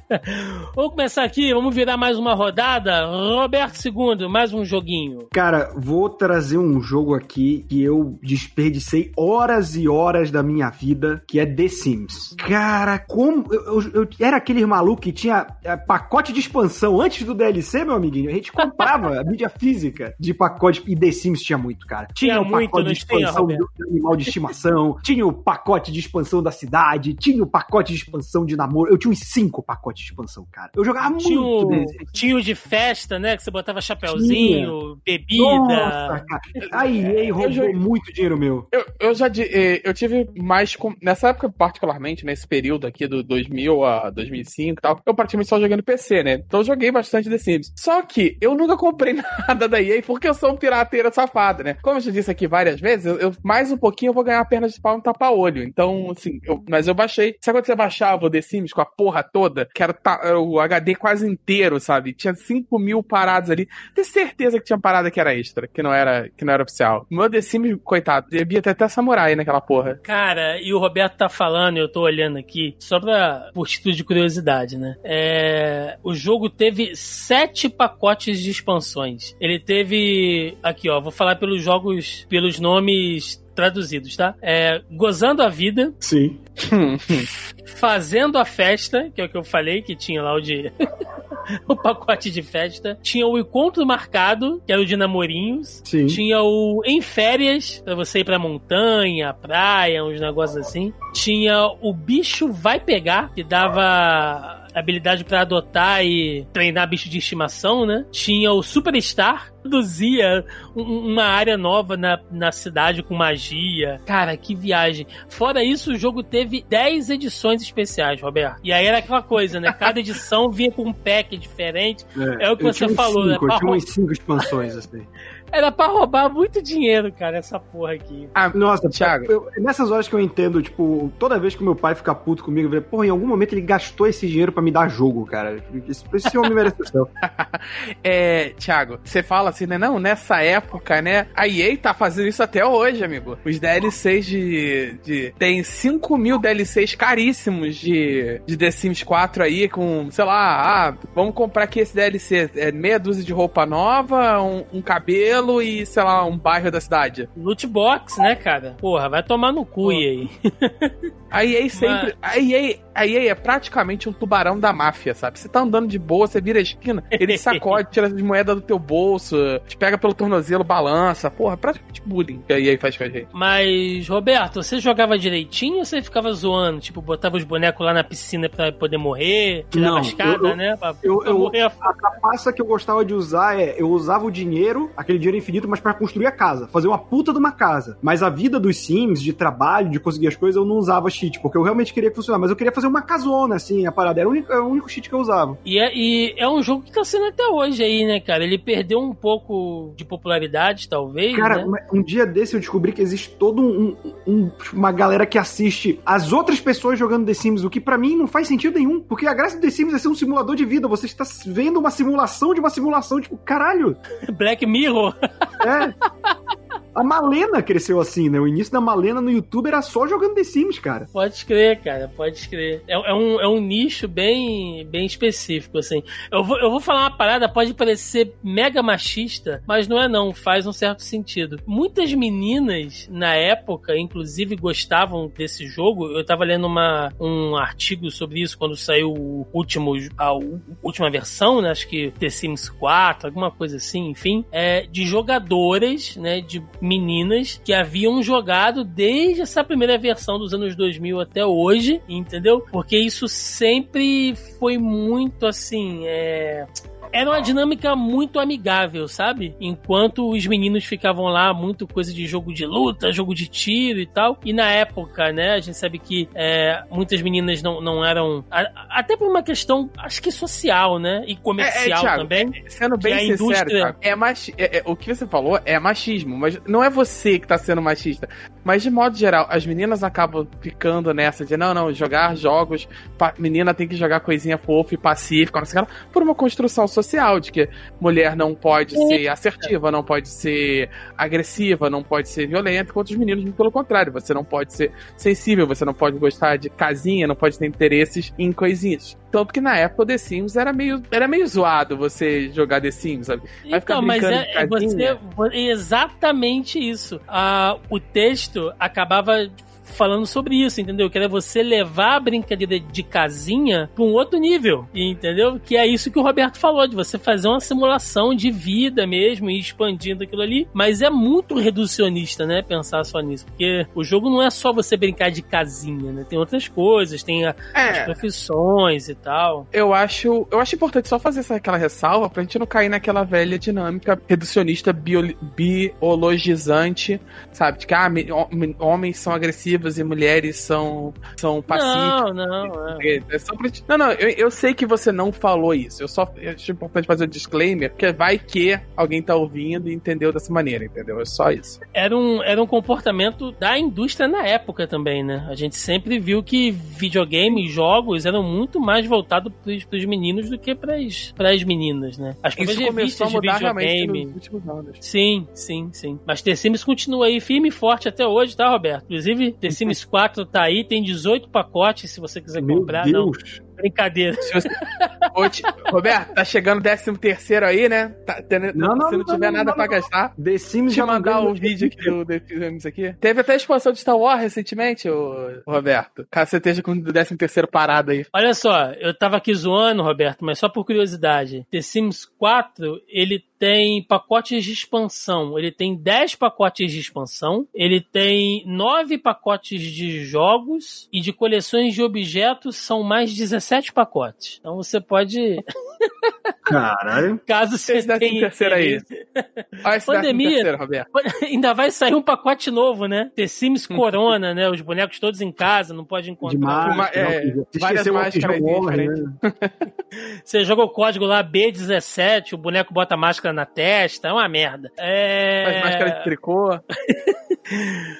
vamos começar aqui, vamos virar mais uma rodada. Roberto II, mais um joguinho. Cara, vou trazer um jogo aqui que eu desperdicei horas e horas da minha vida, que é The Sims. Cara, como. Eu, eu, eu era aquele maluco que tinha é, pacote de expansão antes do DLC, meu amiguinho. A gente comprava a mídia física de pacote. E The Sims tinha muito, cara. Tinha, tinha o pacote muito, de expansão tinha, do, animal de estimação, tinha o pacote de expansão da cidade, tinha o pacote de expansão de namoro. Eu tinha uns cinco pacotes de expansão, cara. Eu jogava tinha muito. O, tinha o de festa, né? Que você botava chapéuzinho, bebida. Nossa, cara. A EA roubou já, muito dinheiro meu. Eu, eu já eh, eu tive mais. Nessa época, particularmente, nesse período aqui do 2000 a 2005 e tal, eu praticamente só jogando PC, né? Então eu joguei bastante The Sims. Só que eu nunca comprei nada da EA porque eu sou um pirateiro safado, né? Como eu já disse aqui várias vezes, eu, eu mais um pouquinho eu vou ganhar pernas de pau no tapa-olho. Então, assim, eu, mas eu baixei. Sabe quando você baixava o The Sims com a porra toda? Que era, o HD quase inteiro, sabe? Tinha 5 mil paradas ali. Tenho certeza que tinha parada que era extra, que não era, que não era oficial. Meu The Sims, coitado, devia ter até samurai naquela porra. Cara, e o Roberto tá falando, eu tô olhando aqui, só pra, por título de curiosidade, né? É, o jogo teve sete pacotes de expansões. Ele teve, aqui ó, vou falar pelos jogos, pelos nomes traduzidos, tá? É, Gozando a Vida. Sim. Fazendo a Festa, que é o que eu falei, que tinha lá o de. o pacote de festa. Tinha o encontro marcado, que era o de namorinhos. Sim. Tinha o em férias, pra você ir pra montanha, praia, uns negócios assim. Tinha o bicho vai pegar, que dava habilidade pra adotar e treinar bicho de estimação, né? Tinha o Superstar, produzia um- uma área nova na, na cidade com magia. Cara, que viagem. Fora isso, o jogo teve 10 edições especiais, Roberto. E aí era aquela coisa, né? Cada edição vinha com um pack diferente. É o que eu você falou, né? cinco, Eu Pra tinha umas cinco expansões, assim. Era pra roubar muito dinheiro, cara, essa porra aqui. Ah, Nossa, Thiago. eu- nessas horas que eu entendo, tipo, toda vez que meu pai fica puto comigo, eu falei, porra, em algum momento ele gastou esse dinheiro pra me dar jogo, cara. Esse, esse homem merece o céu. É, Thiago, você fala assim, né? Não, nessa época, né? A EA tá fazendo isso até hoje, amigo. Os DLCs de. de tem 5 mil DLCs caríssimos de, de The Sims 4 aí, com, sei lá, ah, vamos comprar aqui esse DLC. É meia dúzia de roupa nova, um, um cabelo e, sei lá, um bairro da cidade. Loot box, né, cara? Porra, vai tomar no cu, aí. A EA sempre. A EA, a EA é praticamente um tubarão da máfia, sabe? Você tá andando de boa, você vira a esquina, ele sacode, tira as moedas do teu bolso, te pega pelo tornozelo, balança. Porra, é praticamente bullying que a EA faz com a gente. Mas, Roberto, você jogava direitinho ou você ficava zoando? Tipo, botava os bonecos lá na piscina pra poder morrer? Tirava Não, a escada, eu- né? Pra, eu- pra eu- morrer a A trapaça que eu gostava de usar é, eu usava o dinheiro, aquele dinheiro infinito, mas pra construir a casa, fazer uma puta de uma casa. Mas a vida dos Sims, de trabalho, de conseguir as coisas, eu não usava cheat, porque eu realmente queria que funcionasse. Mas eu queria fazer uma casona, assim, a parada. Era o único, era o único cheat que eu usava. E é, e é um jogo que tá sendo até hoje aí, né, cara? Ele perdeu um pouco de popularidade, talvez. Cara, né? um dia desse eu descobri que existe todo um, um- uma galera que assiste as outras pessoas jogando The Sims, o que pra mim não faz sentido nenhum. Porque a graça do The Sims é ser um simulador de vida. Você está vendo uma simulação de uma simulação, tipo, caralho. Black Mirror. É. A Malena cresceu assim, né? O início da Malena no YouTube era só jogando The Sims, cara. Pode crer, cara, pode crer. É, é um, é um nicho bem, bem específico, assim. Eu vou, eu vou falar uma parada, pode parecer mega machista, mas não é não, faz um certo sentido. Muitas meninas, na época, inclusive, gostavam desse jogo. Eu tava lendo uma, um artigo sobre isso quando saiu o último, a última versão, né? Acho que The Sims 4, alguma coisa assim, enfim. É, de jogadoras, né? De meninas que haviam jogado desde essa primeira versão dos anos 2000 até hoje, entendeu? Porque isso sempre foi muito assim, é era uma dinâmica muito amigável, sabe? Enquanto os meninos ficavam lá, muito coisa de jogo de luta, jogo de tiro e tal. E na época, né, a gente sabe que é, muitas meninas não, não eram. até por uma questão, acho que social, né? E comercial Thiago, também. Sendo Que bem a sincero, indústria- Thiago, é machi é- é- o que você falou é machismo, mas não é você que tá sendo machista. Mas de modo geral, as meninas acabam ficando nessa de não, não, jogar jogos, menina tem que jogar coisinha fofa e pacífica, não sei o que por uma construção social de que mulher não pode ser assertiva, não pode ser agressiva, não pode ser violenta, enquanto os meninos, pelo contrário, você não pode ser sensível, você não pode gostar de casinha, não pode ter interesses em coisinhas. Tanto que na época o The Sims era meio, era meio zoado você jogar The Sims, sabe? Vai ficar Então, mas é, é você, é exatamente isso. Ah, o texto acabava falando sobre isso, entendeu? Que era você levar a brincadeira de casinha para um outro nível, entendeu? Que é isso que o Roberto falou, de você fazer uma simulação de vida mesmo e expandindo aquilo ali. Mas é muito reducionista, né? Pensar só nisso. Porque o jogo não é só você brincar de casinha, né? Tem outras coisas, tem a- as É, profissões e tal. eu acho, eu acho importante só fazer essa, aquela ressalva pra gente não cair naquela velha dinâmica reducionista bio- biologizante, sabe? De que ah, me- hom- homens são agressivos e mulheres são, são pacíficos. Não, não, é. É só pra Não, não, eu, eu sei que você não falou isso. Eu só eu acho importante fazer o disclaimer, porque vai que alguém tá ouvindo e entendeu dessa maneira, entendeu? É só isso. era um, era um comportamento da indústria na época também, né? A gente sempre viu que videogame e jogos eram muito mais voltados pros, pros meninos do que pras, pras meninas, né? As Isso começou a mudar realmente nos últimos anos. Sim, sim, sim. Mas The Sims continua aí firme e forte até hoje, tá, Roberto? Inclusive, The Sims 4 tá aí, tem 18 pacotes se você quiser Meu comprar. Não, Deus. Brincadeira. Se você- Roberto, tá chegando o 13 terceiro aí, né? Tá, tendo- Não, não, se não não, tiver não, nada não, pra não. gastar. The Sims Deixa eu mandar o vídeo aqui do The Sims aqui. Teve até a expansão de Star Wars recentemente, ô, Roberto. Caso você esteja com o 13 terceiro parado aí. Olha só, eu tava aqui zoando, Roberto, mas só por curiosidade. The Sims 4, ele tem pacotes de expansão. Ele tem 10 pacotes de expansão. Ele tem 9 pacotes de jogos. E de coleções de objetos são mais 17 pacotes. Então você pode, Caralho. caso você Esse 13º tenha terceiro aí. Olha esse Pandemia. 13 terceiro, Roberto. Ainda vai sair um pacote novo, né? The Sims Corona, né? Os bonecos todos em casa, não pode encontrar. De máscara. é, não, se várias máscaras diferentes. né? Você joga o código lá B17, o boneco bota a máscara na testa, é uma merda. É... Faz máscara de tricô.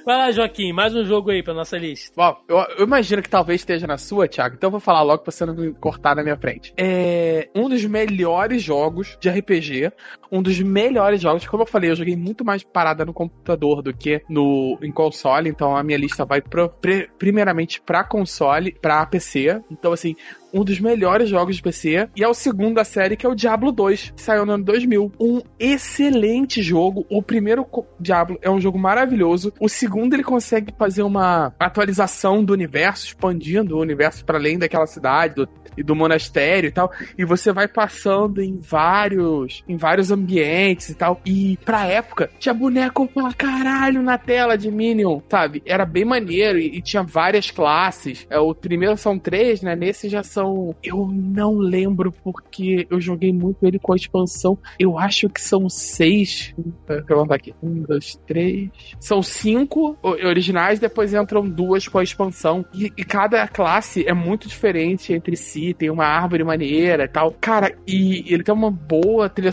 Vai lá, Joaquim, mais um jogo aí pra nossa lista. Bom, eu, eu imagino que talvez esteja na sua, Thiago, então eu vou falar logo pra você não me cortar na minha frente. É um dos melhores jogos de RPG, um dos melhores jogos, como eu falei, eu joguei muito mais parada no computador do que no em console, então a minha lista vai pro, pre- primeiramente pra console, pra PC. Então assim, um dos melhores jogos de PC, e é o segundo da série, que é o Diablo 2, que saiu no ano 2000. Um excelente jogo. O primeiro Diablo é um jogo maravilhoso. O segundo, ele consegue fazer uma atualização do universo, expandindo o universo para além daquela cidade do- e do monastério e tal. E você vai passando em vários, em vários ambientes e tal. E pra época, tinha boneco pra caralho na tela de Minion, sabe? Era bem maneiro e, e tinha várias classes. É, o primeiro são três, né? Nesse já são. Eu não lembro porque eu joguei muito ele com a expansão. Eu acho que são seis. Deixa eu contar aqui. Um, dois, três. São cinco originais, depois entram duas com a expansão. E, e cada classe é muito diferente entre si. Tem uma árvore maneira e tal. Cara, e ele tem uma boa trilha,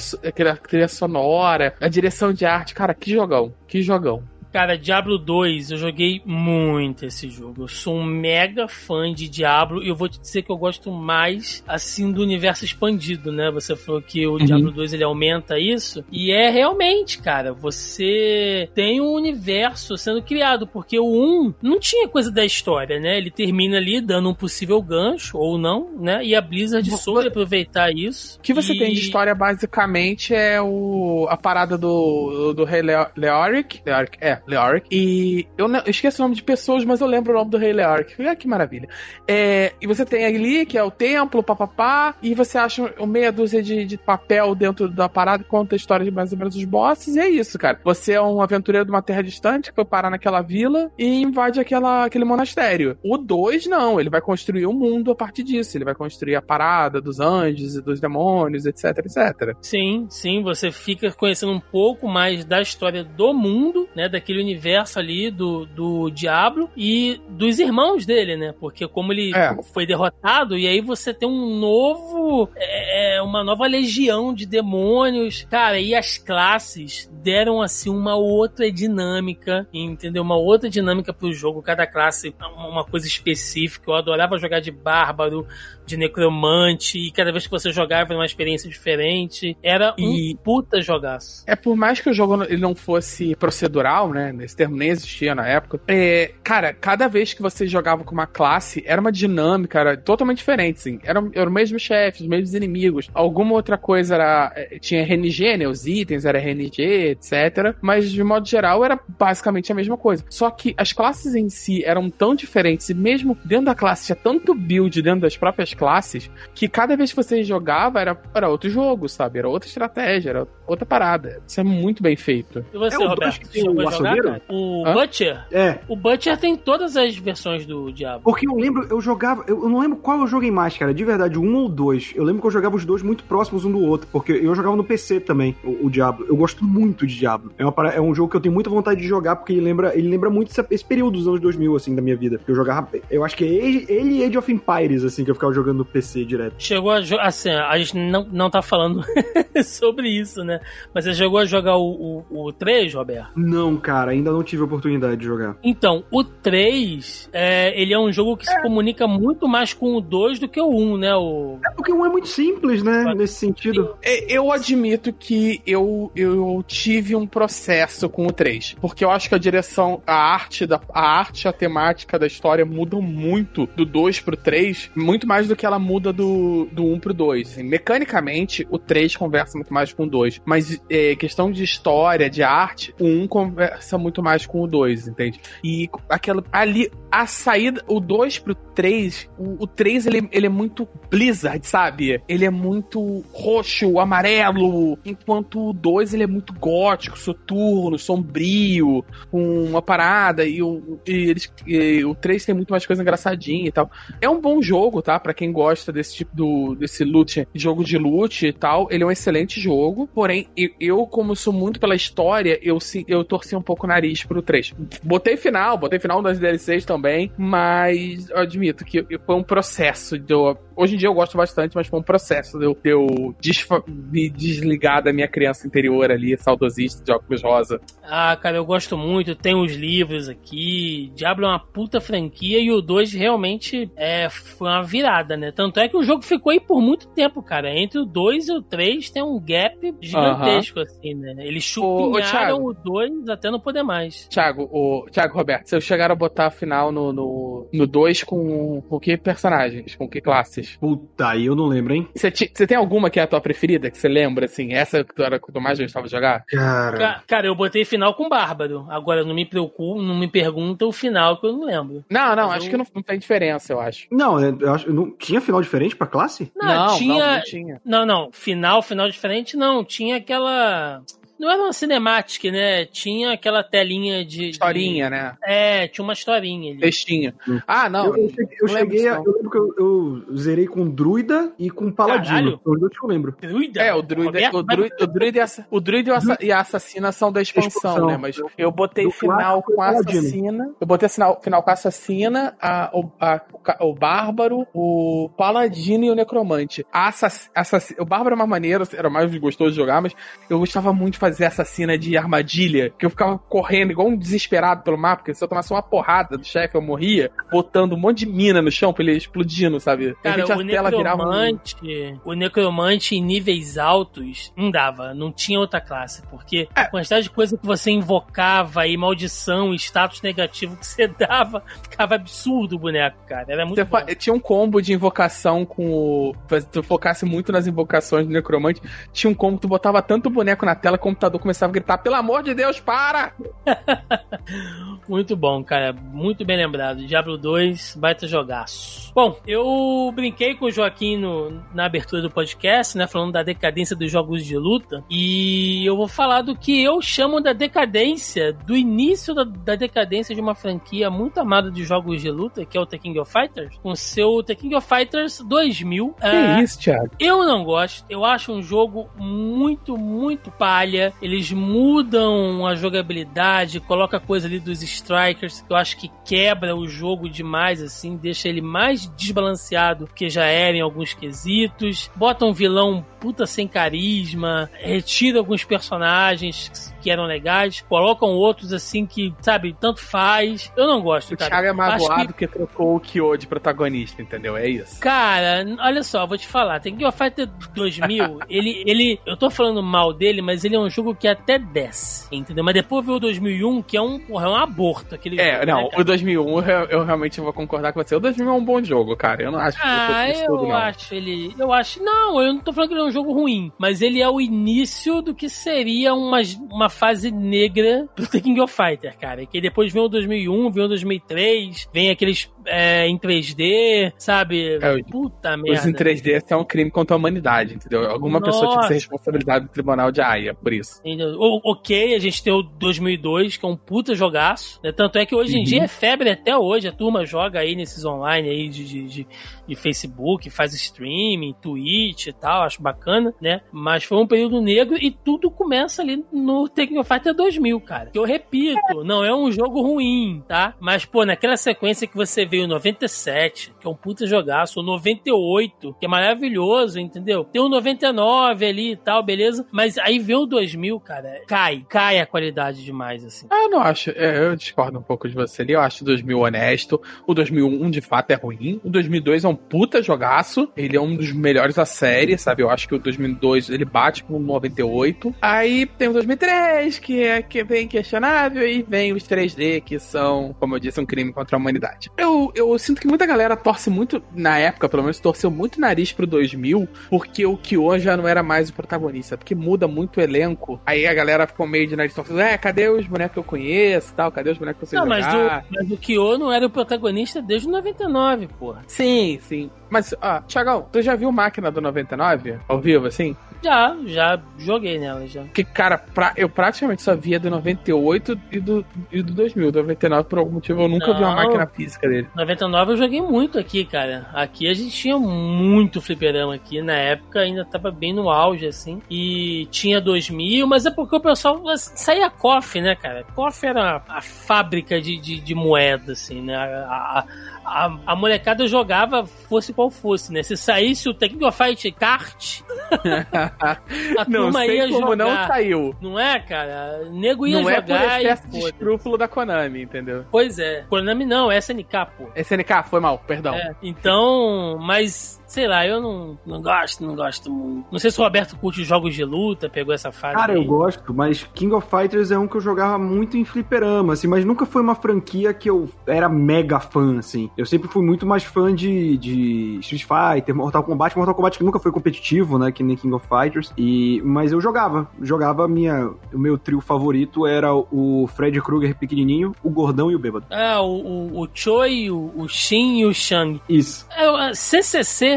trilha sonora, a direção de arte. Cara, que jogão. Que jogão. Cara, Diablo 2, eu joguei muito esse jogo. Eu sou um mega fã de Diablo e eu vou te dizer que eu gosto mais, assim, do universo expandido, né? Você falou que o Diablo 2 ele aumenta isso. E é realmente, cara, você tem um universo sendo criado, porque o 1 não tinha coisa da história, né? Ele termina ali dando um possível gancho, ou não, né? E a Blizzard soube aproveitar isso. O que você E- tem de história basicamente é o a parada do, do rei Leo- Leoric. Leoric, é, Leoric. E eu, eu esqueço o nome de pessoas, mas eu lembro o nome do rei Leoric. Ah, que maravilha. É, e você tem ali, que é o templo, papapá, e você acha um meia dúzia de, de papel dentro da parada conta a história de mais ou menos dos bosses, e é isso, cara. Você é um aventureiro de uma terra distante que foi parar naquela vila e invade aquela, aquele monastério. O 2, não, ele vai construir o mundo a partir disso. Ele vai construir a parada dos anjos e dos demônios, etc, etc. Sim, sim, você fica conhecendo um pouco mais da história do mundo, né, daquele universo ali do, do Diablo e dos irmãos dele, né, porque como ele É. foi derrotado e aí você tem um novo, é, uma nova legião de demônios, cara, e as classes deram assim uma outra dinâmica, entendeu? Uma outra dinâmica pro jogo, cada classe uma coisa específica. Eu adorava jogar de bárbaro, de necromante, e cada vez que você jogava era uma experiência diferente. Era um E- puta jogaço. É por mais que o jogo ele não fosse procedural, né? Esse termo nem existia na época. É, cara, cada vez que você jogava com uma classe, era uma dinâmica, era totalmente diferente, sim. Era, era o mesmo chefe, os mesmos inimigos. Alguma outra coisa era. é, Tinha RNG, né? Os itens era RNG, etc. Mas de modo geral era basicamente a mesma coisa. Só que as classes em si eram tão diferentes, e mesmo dentro da classe tinha tanto build dentro das próprias classes, que cada vez que você jogava era, era outro jogo, sabe? Era outra estratégia, era outra parada. Isso é muito bem feito. E você, É o dois Roberto? que tem o jogar? O Hã? Butcher? É, O Butcher tem todas as versões do Diablo. porque eu lembro, eu jogava, eu não lembro qual eu joguei mais, cara, de verdade, um ou dois. Eu lembro que eu jogava os dois muito próximos um do outro, porque eu jogava no PC também, o, o Diablo. Eu gosto muito de Diablo. É, uma, é um jogo que eu tenho muita vontade de jogar, porque ele lembra, ele lembra muito esse, esse período dos anos 2000, assim, da minha vida. Eu jogava, eu acho que é ele, ele e Age of Empires, assim, que eu ficava jogando no PC direto. Chegou a jogar. Assim, a gente não, não tá falando sobre isso, né? Mas você chegou a jogar o, o, o 3, Roberto? Não, cara. Cara. Ainda não tive a oportunidade de jogar. Então, o 3, é, ele é um jogo que se comunica muito mais com o 2 do que o 1, né? O... É porque o 1 é muito simples, né? Nesse sentido. É, Eu admito que eu, eu tive um processo com o 3. Porque eu acho que a direção, a arte, da, a arte, a temática da história mudam muito do 2 pro 3, muito mais do que ela muda do, do 1 pro 2. Assim, mecanicamente, o 3 conversa muito mais com o 2. Mas é, questão de história, de arte, o 1 conversa muito mais com o 2, entende? E aquela. Ali, a saída, o 2 pro 3, o, o 3 ele, ele é muito Blizzard, sabe? Ele é muito roxo, amarelo, enquanto o 2 ele é muito gótico, soturno, sombrio, com uma parada, e o, e eles, e o 3 tem muito mais coisa engraçadinha e tal. É um bom jogo, tá? Pra quem gosta desse tipo do, desse loot, jogo de loot e tal, ele é um excelente jogo, porém, eu, como sou muito pela história, eu, eu torci um pouco o nariz pro 3. Botei final, botei final das DLCs também, mas eu admito que foi um processo de eu, Hoje em dia eu gosto bastante, mas foi um processo de eu, de eu desfa- me desligar da minha criança interior ali, saudosista de óculos rosa. Ah, cara, eu gosto muito, tem os livros aqui. Diablo é uma puta franquia e o 2 realmente é, foi uma virada, né? Tanto é que o jogo ficou aí por muito tempo, cara. Entre o 2 e o 3 tem um gap gigantesco, assim, né? Eles chupinharam o 2 até não poder mais. Thiago, o, Thiago Roberto, se eu chegar a botar a final no 2 no, no dois com, com que personagens? Com que classes? Puta, aí eu não lembro, hein? Você tem alguma que é a tua preferida, que você lembra, assim? Essa que tu era que tu mais gostava de jogar? Cara. Ca- Cara, eu botei final com Bárbaro. Agora não me preocupo, não me pergunta o final que eu não lembro. Não, não, Mas acho eu- que não, não tem diferença, eu acho. Não, eu acho. Não, tinha final diferente pra classe? Não, tinha. não, não tinha. Não, não. Final, final diferente, não. Tinha aquela. Não era uma cinemática, né? Tinha aquela telinha de. de- Historinha, né? É, tinha uma historinha ali. Textinha. Hum. Ah, não. eu, eu cheguei, eu, não lembro cheguei a, eu lembro que eu, eu zerei com druida e com paladino. Os dois que eu lembro. Druida? É, o druida, Roberto, o druida, o druida, e, o druida e, o e a assassina são da expansão, Expansão. né? Mas eu botei Do final com a assassina. Eu botei final, final com a assassina, a, o, a- o bárbaro, o paladino e o necromante. A assass, assass- o bárbaro é mais maneiro, era mais gostoso de jogar, mas eu gostava muito de fazer assassina de armadilha, que eu ficava correndo igual um desesperado pelo mapa, porque se eu tomasse uma porrada do chefe eu morria, botando um monte de mina no chão pra ele explodindo, sabe? Cara, o virava um- necromante, o necromante em níveis altos não dava, não tinha outra classe, porque É. a quantidade de coisa que você invocava e maldição, e status negativo que você dava, ficava absurdo o boneco, cara. Era muito bom. fa- tinha um combo de invocação com o. Se tu focasse muito nas invocações do necromante, tinha um combo que tu botava tanto boneco na tela, o computador começava a gritar: pelo amor de Deus, para! Muito bom, cara. Muito bem lembrado. Diablo 2, baita jogaço. Bom, eu brinquei com o Joaquim no- na abertura do podcast, né? Falando da decadência dos jogos de luta. E eu vou falar do que eu chamo da decadência, do início da, da decadência de uma franquia muito amada de jogos de luta, que é o The King of Fighters, com seu The King of Fighters 2000. Que Ah, isso, Thiago? eu não gosto. Eu acho um jogo muito, muito palha. Eles mudam a jogabilidade, coloca coisa ali dos strikers que eu acho que quebra o jogo demais, assim, deixa ele mais desbalanceado que já era em alguns quesitos. Bota um vilão puta sem carisma, retira alguns personagens que eram legais, colocam outros assim que, sabe, tanto faz. Eu não gosto, O cara. Thiago é magoado que... trocou o Kyo de protagonista, entendeu? É isso. Cara, olha só, vou te falar. Tem King of Fighter 2000, ele, ele, eu tô falando mal dele, mas ele é um jogo que até desce, entendeu? Mas depois veio o 2001, que é um, é um aborto aquele É, jogo, não, né, o 2001 eu, eu realmente vou concordar com você. O 2001 é um bom jogo, cara. Eu não acho que Ah, isso eu tudo, não. acho ele. Eu acho. Não, eu não tô falando que ele é um jogo ruim. Mas ele é o início do que seria uma, uma fase negra do The King of Fighter, cara. Que depois vem o 2001, vem o 2003, vem aqueles é, em 3D, sabe? É, Puta merda. Os em 3D é um crime contra a humanidade, entendeu? Alguma pessoa tinha que Nossa. ser responsabilidade do tribunal de Haia por isso. O- ok, a gente tem o 2002, que é um puta jogaço. né? Tanto é que hoje em Uhum. dia é febre até hoje. A turma joga aí nesses online aí de, de, de- de Facebook, faz streaming, Twitch e tal. Acho bacana, né? Mas foi um período negro e tudo começa ali no Tekken Fighter 2000, cara. Que eu repito, não é um jogo ruim, tá? Mas, pô, naquela sequência que você vê o 97, que é um puta jogaço, o 98, que é maravilhoso, entendeu? Tem o 99 ali e tal, beleza? Mas aí vem o 2000, cara, cai, cai a qualidade demais, assim. Ah, eu não acho, é, eu discordo um pouco de você ali, eu acho o 2000 honesto, o 2001 de fato é ruim, o 2002 é um puta jogaço, ele é um dos melhores da série, sabe? Eu acho que o 2002 ele bate com o 98. Aí tem o 2003, que é que vem questionável, e vem os 3D, que são, como eu disse, um crime contra a humanidade. Eu, eu sinto que muita galera torce muito, na época, pelo menos, torceu muito nariz pro 2000, porque o Kyo já não era mais o protagonista, porque muda muito o elenco. Aí a galera ficou meio de nariz torcendo, é, cadê os bonecos que eu conheço tal? Cadê os bonecos que eu sei Não, mas o, mas o Kyo não era o protagonista desde o 99, porra. Sim, sim. Mas, ó, Thiagão, tu já viu Máquina do 99 ao vivo, assim? Já, já joguei nela, já. Porque, cara, pra- eu praticamente só via do 98 e do, e do 2000. Do 99, por algum motivo, eu nunca vi uma Não. máquina física dele. 99 eu joguei muito aqui, cara. Aqui a gente tinha muito fliperama aqui. Na época ainda tava bem no auge, assim. E tinha 2000, mas é porque o pessoal saía KOF, né, cara? KOF era a fábrica de, de, de moeda, assim, né? A, a, a, a molecada jogava fosse qual fosse, né? Se saísse o Tekken Fight Kart, a não sei como jogar. não saiu. Não é, cara? Nego ia Não é por jogar excesso e... de escrúpulo da Konami, entendeu? Pois é. Konami não, é SNK, pô. SNK, foi mal, perdão. É, então, mas sei lá, eu não, não gosto, não gosto muito. Não sei se o Roberto curte jogos de luta, pegou essa fase. Cara, aí. eu gosto, mas King of Fighters é um que eu jogava muito em fliperama, assim, mas nunca foi uma franquia que eu era mega fã, assim. Eu sempre fui muito mais fã de, de Street Fighter, Mortal Kombat, Mortal Kombat que nunca foi competitivo, né, que nem King of Fighters, e, mas eu jogava, jogava minha, o meu trio favorito era o Fred Krueger pequenininho, o gordão e o bêbado. Ah, o, o, o Choi, o, o Shin e o Shang. Isso. É, o-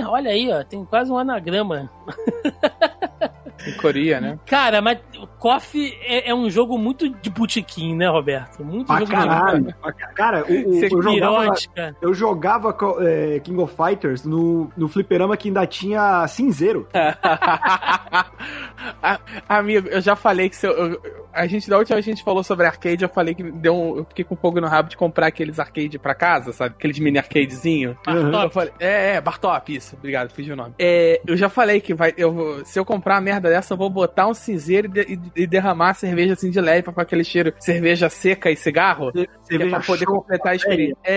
Olha aí, ó, tem quase um anagrama. Em Coreia, né? Cara, mas o KOF é, é um jogo muito de botequim, né, Roberto? Muito Pra jogo caralho. ca- Cara, o, o, Você eu jogava... Eu jogava é, King of Fighters no, no fliperama que ainda tinha cinzeiro. Amigo, eu já falei que se eu, eu- a gente da última vez que a gente falou sobre arcade, eu falei que deu um, eu fiquei com fogo no rabo de comprar aqueles arcade pra casa, sabe? Aqueles mini arcadezinho. Bartop. Eu falei, é, é, Bartop, isso, obrigado, fiz o nome. É, eu já falei que vai, eu se eu comprar uma merda dessa, eu vou botar um cinzeiro e, de- e- derramar a cerveja assim de leve pra ficar aquele cheiro cerveja seca e cigarro. É Cerveja pra poder completar a experiência. É,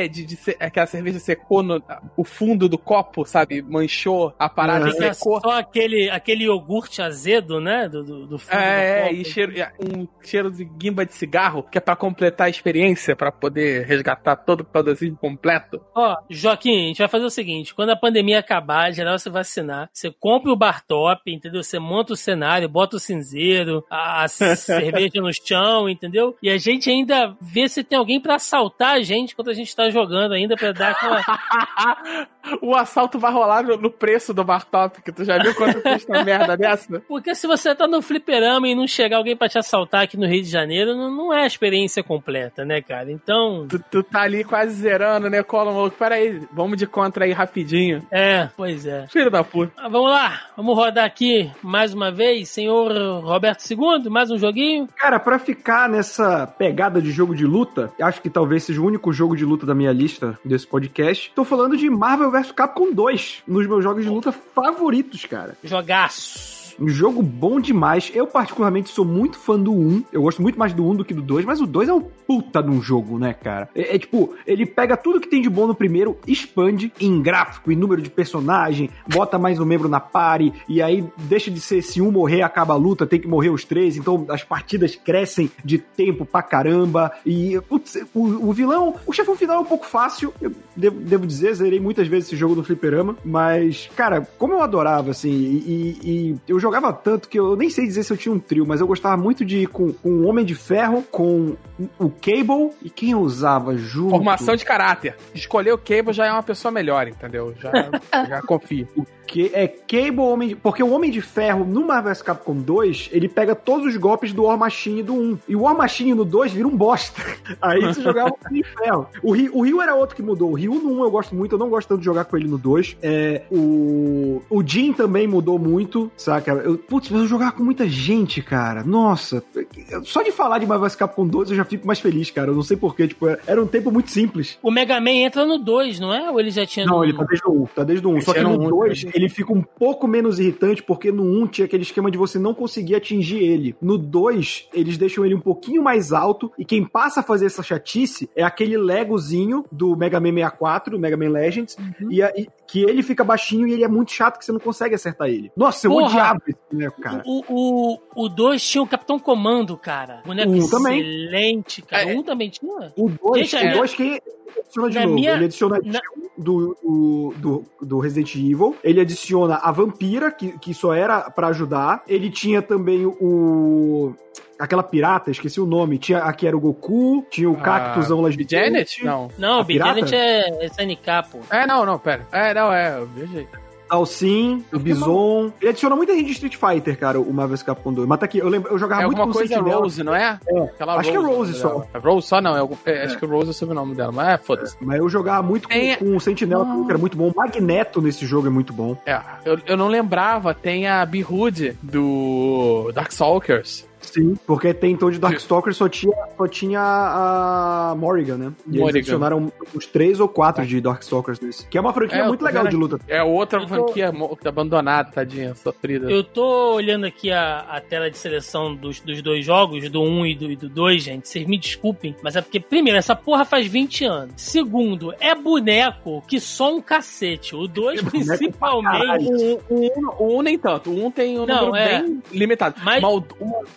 é, é, de, de ser- aquela cerveja secou no, o fundo do copo, sabe? Manchou a parada, Uhum. Secou. só aquele, aquele iogurte azedo, né? Do, do, do fundo É, do é, copo. e cheiro, um cheiro de guimba de cigarro, que é pra completar a experiência, pra poder resgatar todo o pedacinho completo. Ó, Joaquim, a gente vai fazer o seguinte: quando a pandemia acabar, geral você vacinar, você compra o bar top, entendeu? Você monta o cenário, bota o cinzeiro, a cerveja no chão, entendeu? E a gente ainda vê se tem alguém pra assaltar a gente quando a gente tá jogando ainda, pra dar aquela. o assalto vai rolar no, preço do bar top, que tu já viu quanto custa uma merda dessa? Porque se você tá no fliperama e não chegar alguém pra te assaltar aqui no Rio de Janeiro, não, não é a experiência completa, né, cara? Então. Tu, tu tá ali quase zerando, né? Cola maluco. Pera aí, vamos de contra aí rapidinho. É, pois é. Filho da puta. Ah, vamos lá, vamos rodar aqui mais uma vez, senhor Roberto II, mais um joguinho. Cara, pra ficar nessa pegada de jogo de luta, acho que talvez seja o único jogo de luta da minha lista desse podcast. Tô falando de Marvel vs Capcom 2, nos meus jogos de luta favoritos, cara. Jogaço. Um jogo bom demais. Eu, particularmente, sou muito fã do 1. Eu gosto muito mais do 1 do que do 2, mas o 2 é um puta de um jogo, né, cara? É, é tipo, ele pega tudo que tem de bom no primeiro, expande em gráfico, em número de personagem, bota mais um membro na party, e aí deixa de ser se um morrer, acaba a luta, tem que morrer os três, então as partidas crescem de tempo pra caramba. E putz, o, o vilão, o chefão final é um pouco fácil, eu devo, devo dizer, zerei muitas vezes esse jogo no fliperama, mas, cara, como eu adorava, assim, e, e eu jogava tanto que eu nem sei dizer se eu tinha um trio, mas eu gostava muito de ir com, com o Homem de Ferro, com o Cable e quem eu usava junto. Formação de caráter. Escolher o Cable já é uma pessoa melhor, entendeu? Já, já confio. Que é Cable Homem de... Porque o Homem de Ferro no Marvel vs Capcom 2, ele pega todos os golpes do War Machine do 1. E o War Machine no 2 vira um bosta. Aí você jogava o Homem de Ferro. O Ryu, o Ryu era outro que mudou. O Ryu no 1 eu gosto muito, eu não gosto tanto de jogar com ele no 2. É, o, o Jin também mudou muito, saca? Eu, putz, mas eu jogava com muita gente, cara. Nossa. Só de falar de Marvel vs Capcom 2 eu já fico mais feliz, cara. Eu não sei porquê, tipo, era um tempo muito simples. O Mega Man entra no 2, não é? Ou ele já tinha Não, no ele tá desde o 1, tá desde o 1. Só que no um, 2, né? Ele fica um pouco menos irritante, porque no 1 tinha aquele esquema de você não conseguir atingir ele. No 2, eles deixam ele um pouquinho mais alto, e quem passa a fazer essa chatice é aquele Legozinho do Mega Man 64, do Mega Man Legends, Uhum. e, aí- que ele fica baixinho e ele é muito chato que você não consegue acertar ele. Nossa, eu Porra! odiava esse boneco, cara. O, o, o 2 tinha o Capitão Comando, cara. Boneco Um também. excelente, cara. É. Um também tinha. O 2, Gente, o é- 2 quem adiciona de na novo? minha- Ele adiciona a na- do, do, do, do Resident Evil. Ele adiciona a Vampira, que, que só era pra ajudar. Ele tinha também o. Aquela pirata, esqueci o nome. Tinha, aqui era o Goku, tinha o Cactusão lá Ah, Janet? Não. Não, A o Big pirata? Janet é, é SNK, pô. É, não, não, pera. É, não, é, eu viajei. Dalsin, o Bison. Ele adiciona muita gente de Street Fighter, cara, o Marvel Capcom 2. Mas tá aqui, eu, lembro, eu jogava É muito com o coisa Sentinela. Rose, não é? É, Aquela acho que é Rose né, só. dela. É Rose só não, é algum- é, acho que Rose é o sobrenome dela, mas é, foda-se. Mas eu jogava muito com, Tem- com o Sentinela, que era muito bom. O Magneto nesse jogo é muito bom. É, eu, eu não lembrava, tem a Behood do Darkstalkers. Sim, porque até então de Darkstalker só tinha, só tinha a Morrigan, né? E eles Morrigan. adicionaram uns três ou quatro de Darkstalkers nesse. Que é uma franquia É, muito legal vendo de luta. É outra tô- franquia mo- abandonada, tadinha, sofrida. Eu tô olhando aqui a, a tela de seleção dos, dos dois jogos, do 1 e do, e do 2, gente. Vocês me desculpem, mas é porque, primeiro, essa porra faz 20 anos. Segundo, é boneco que só um cacete. O 2, É principalmente. O 1 um, o um nem tanto. O 1 um tem um Não, número é. bem limitado. Mas- Mas,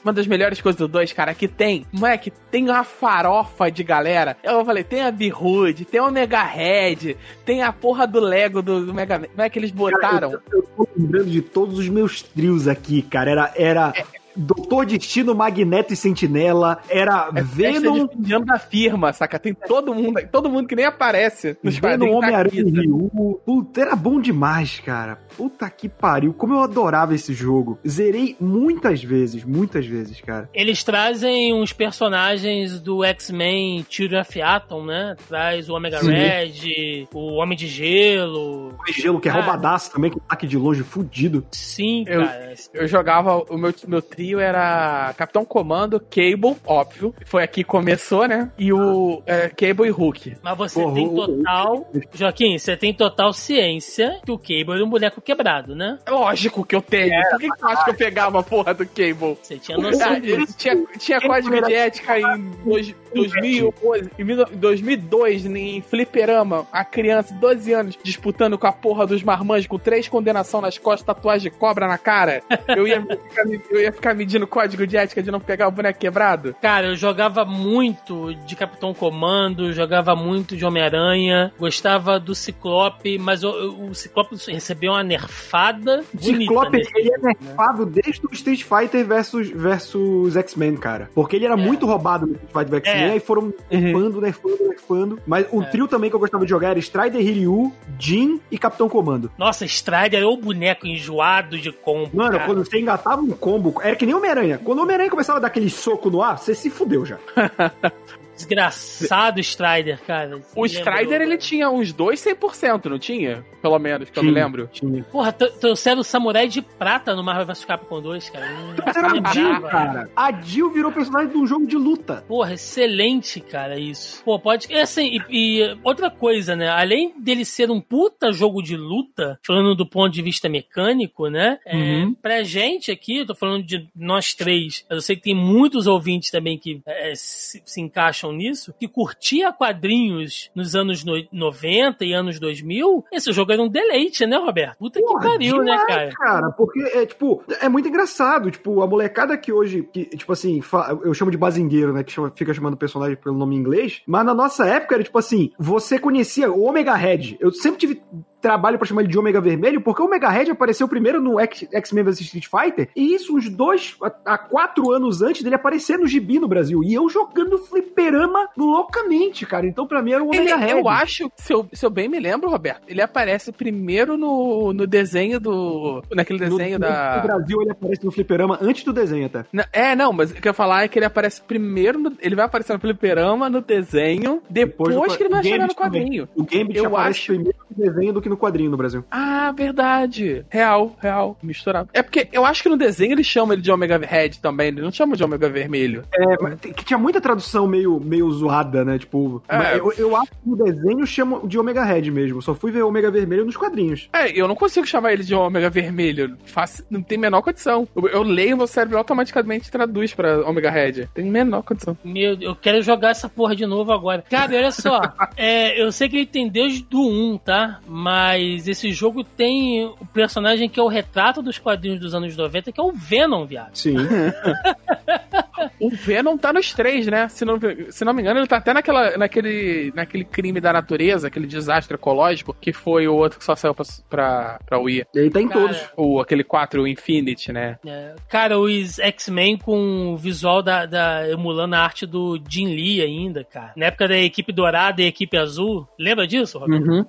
uma das melhores coisas do 2, cara, que tem, moleque, tem uma farofa de galera. Eu falei, tem a Behood, tem o Mega Red, tem a porra do Lego do, do Mega Man. Como é que eles botaram? Eu, eu tô lembrando de todos os meus trios aqui, cara. Era, era Doutor Destino, Magneto e Sentinela. Era É Venom, de de ano da firma, saca? Tem todo mundo, todo mundo que nem aparece nos Venom, Homem-Aranha e Ryu. Puta, era bom demais, cara. Puta que pariu. Como eu adorava esse jogo. Zerei muitas vezes, muitas vezes, cara. Eles trazem uns personagens do X-Men Children of Atom, né? Traz o Omega Sim. Red, o Homem de Gelo. O gelo que é roubadaço também, com ataque de longe fudido. Sim, Eu- cara. Eu jogava, o meu, meu trio era Capitão Comando, Cable, óbvio. Foi aqui que começou, né? E o é, Cable e Hulk. Mas você Porra, tem total. Joaquim, você tem total ciência que o Cable era um boneco quebrado, né? É Lógico que eu tenho. Por que, que tu acha que eu pegava a porra do Cable? Você tinha noção Ah, disso. tinha, tinha código de ética em dois, 2011, em mil- em 2002, em Fliperama, a criança de 12 anos disputando com a porra dos marmanjos com três condenação nas costas, tatuagem de cobra na cara. Eu ia, ficar, eu ia ficar medindo código de ética de não pegar o boneco quebrado. Cara, eu jogava muito de Capitão Comando, jogava muito de Homem-Aranha, gostava do Ciclope, mas o, o Ciclope recebeu uma nerfada bonita. Ciclope, nesse ele é né? nerfado desde o Street Fighter versus, versus X-Men, cara. Porque ele era muito roubado no Street Fighter versus X-Men, É. aí foram nerfando, nerfando, nerfando. Mas o É. trio também que eu gostava de jogar era Strider, Ryu, Jin e Capitão Comando. Nossa, Strider é o boneco enjoado de combo. Mano, cara. quando você engatava um combo, era que nem Homem-Aranha. Quando o Homem-Aranha começava a dar aquele soco no ar, você se fudeu já. Desgraçado Strider, cara. O Strider, lembrou? ele tinha uns dois 100%, não tinha? Pelo menos, que eu me Tinha, lembro. Tinha. Porra, tro- trouxeram o Samurai de Prata no Marvel vs Capcom 2, cara. Era a Jill, cara. A Jill virou personagem de um jogo de luta. Porra, excelente, cara, isso. Pô, pode. E assim, e, e outra coisa, né? Além dele ser um puta jogo de luta, falando do ponto de vista mecânico, né? É, Uhum. pra gente aqui, eu tô falando de nós três, mas eu sei que tem muitos ouvintes também que é, se, se encaixam nisso, que curtia quadrinhos nos anos no- 90 e anos 2000, esse jogo era um deleite, né, Roberto? Puta Porra, que pariu, né, demais, cara? Porque é tipo, é muito engraçado. Tipo, a molecada que hoje, que, tipo assim, eu chamo de bazingueiro, né? Que chama- fica chamando o personagem pelo nome em inglês. Mas na nossa época era tipo assim: você conhecia o Omega Red. Eu sempre tive trabalho pra chamar ele de Ômega Vermelho, porque o Omega Red apareceu primeiro no X-Men vs Street Fighter, e isso uns dois a, a quatro anos antes dele aparecer no gibi no Brasil. E eu jogando fliperama loucamente, cara. Então pra mim era o Ele, Omega Red. eu acho, se eu, se eu bem me lembro, Roberto, ele aparece primeiro no, no desenho do. Naquele desenho no, da. No Brasil ele aparece no fliperama antes do desenho até. Na- É, não, mas o que eu ia falar é que ele aparece primeiro, no- ele vai aparecer no fliperama, no desenho, depois, do- que ele vai chegar no Gambit também. quadrinho. O Gambit Eu aparece acho- primeiro no desenho do que no quadrinho no Brasil. Ah, verdade. Real, real. Misturado. É porque eu acho que no desenho eles chamam ele de Omega Red também. Eles não chamam de Omega Vermelho. É, que tinha muita tradução meio, meio zoada, né? Tipo, É. mas eu, eu acho que no desenho chamam de Omega Red mesmo. Só fui ver Omega Vermelho nos quadrinhos. É, eu não consigo chamar ele de Ômega Vermelho. Faço, não tem a menor condição. Eu, eu leio, meu cérebro automaticamente traduz pra Ômega Red. Tem a menor condição. Meu, eu quero jogar essa porra de novo agora. Cara, olha só. é, eu sei que ele tem Deus do 1, tá? Mas esse jogo tem o personagem que é o retrato dos quadrinhos dos anos 90, que é o Venom, viado. Sim. O Venom tá nos três, né? Se não, se não me engano, ele tá até naquela, naquele, naquele crime da natureza, aquele desastre ecológico, que foi o outro que só saiu pra, pra, pra Wii. e aí tá em Cara, todos. O, aquele 4, o Infinity, né? É, cara, os X-Men com o visual da, da- emulando a arte do Jim Lee ainda, cara. Na época da equipe dourada e equipe azul. Lembra disso, Roberto? Uhum.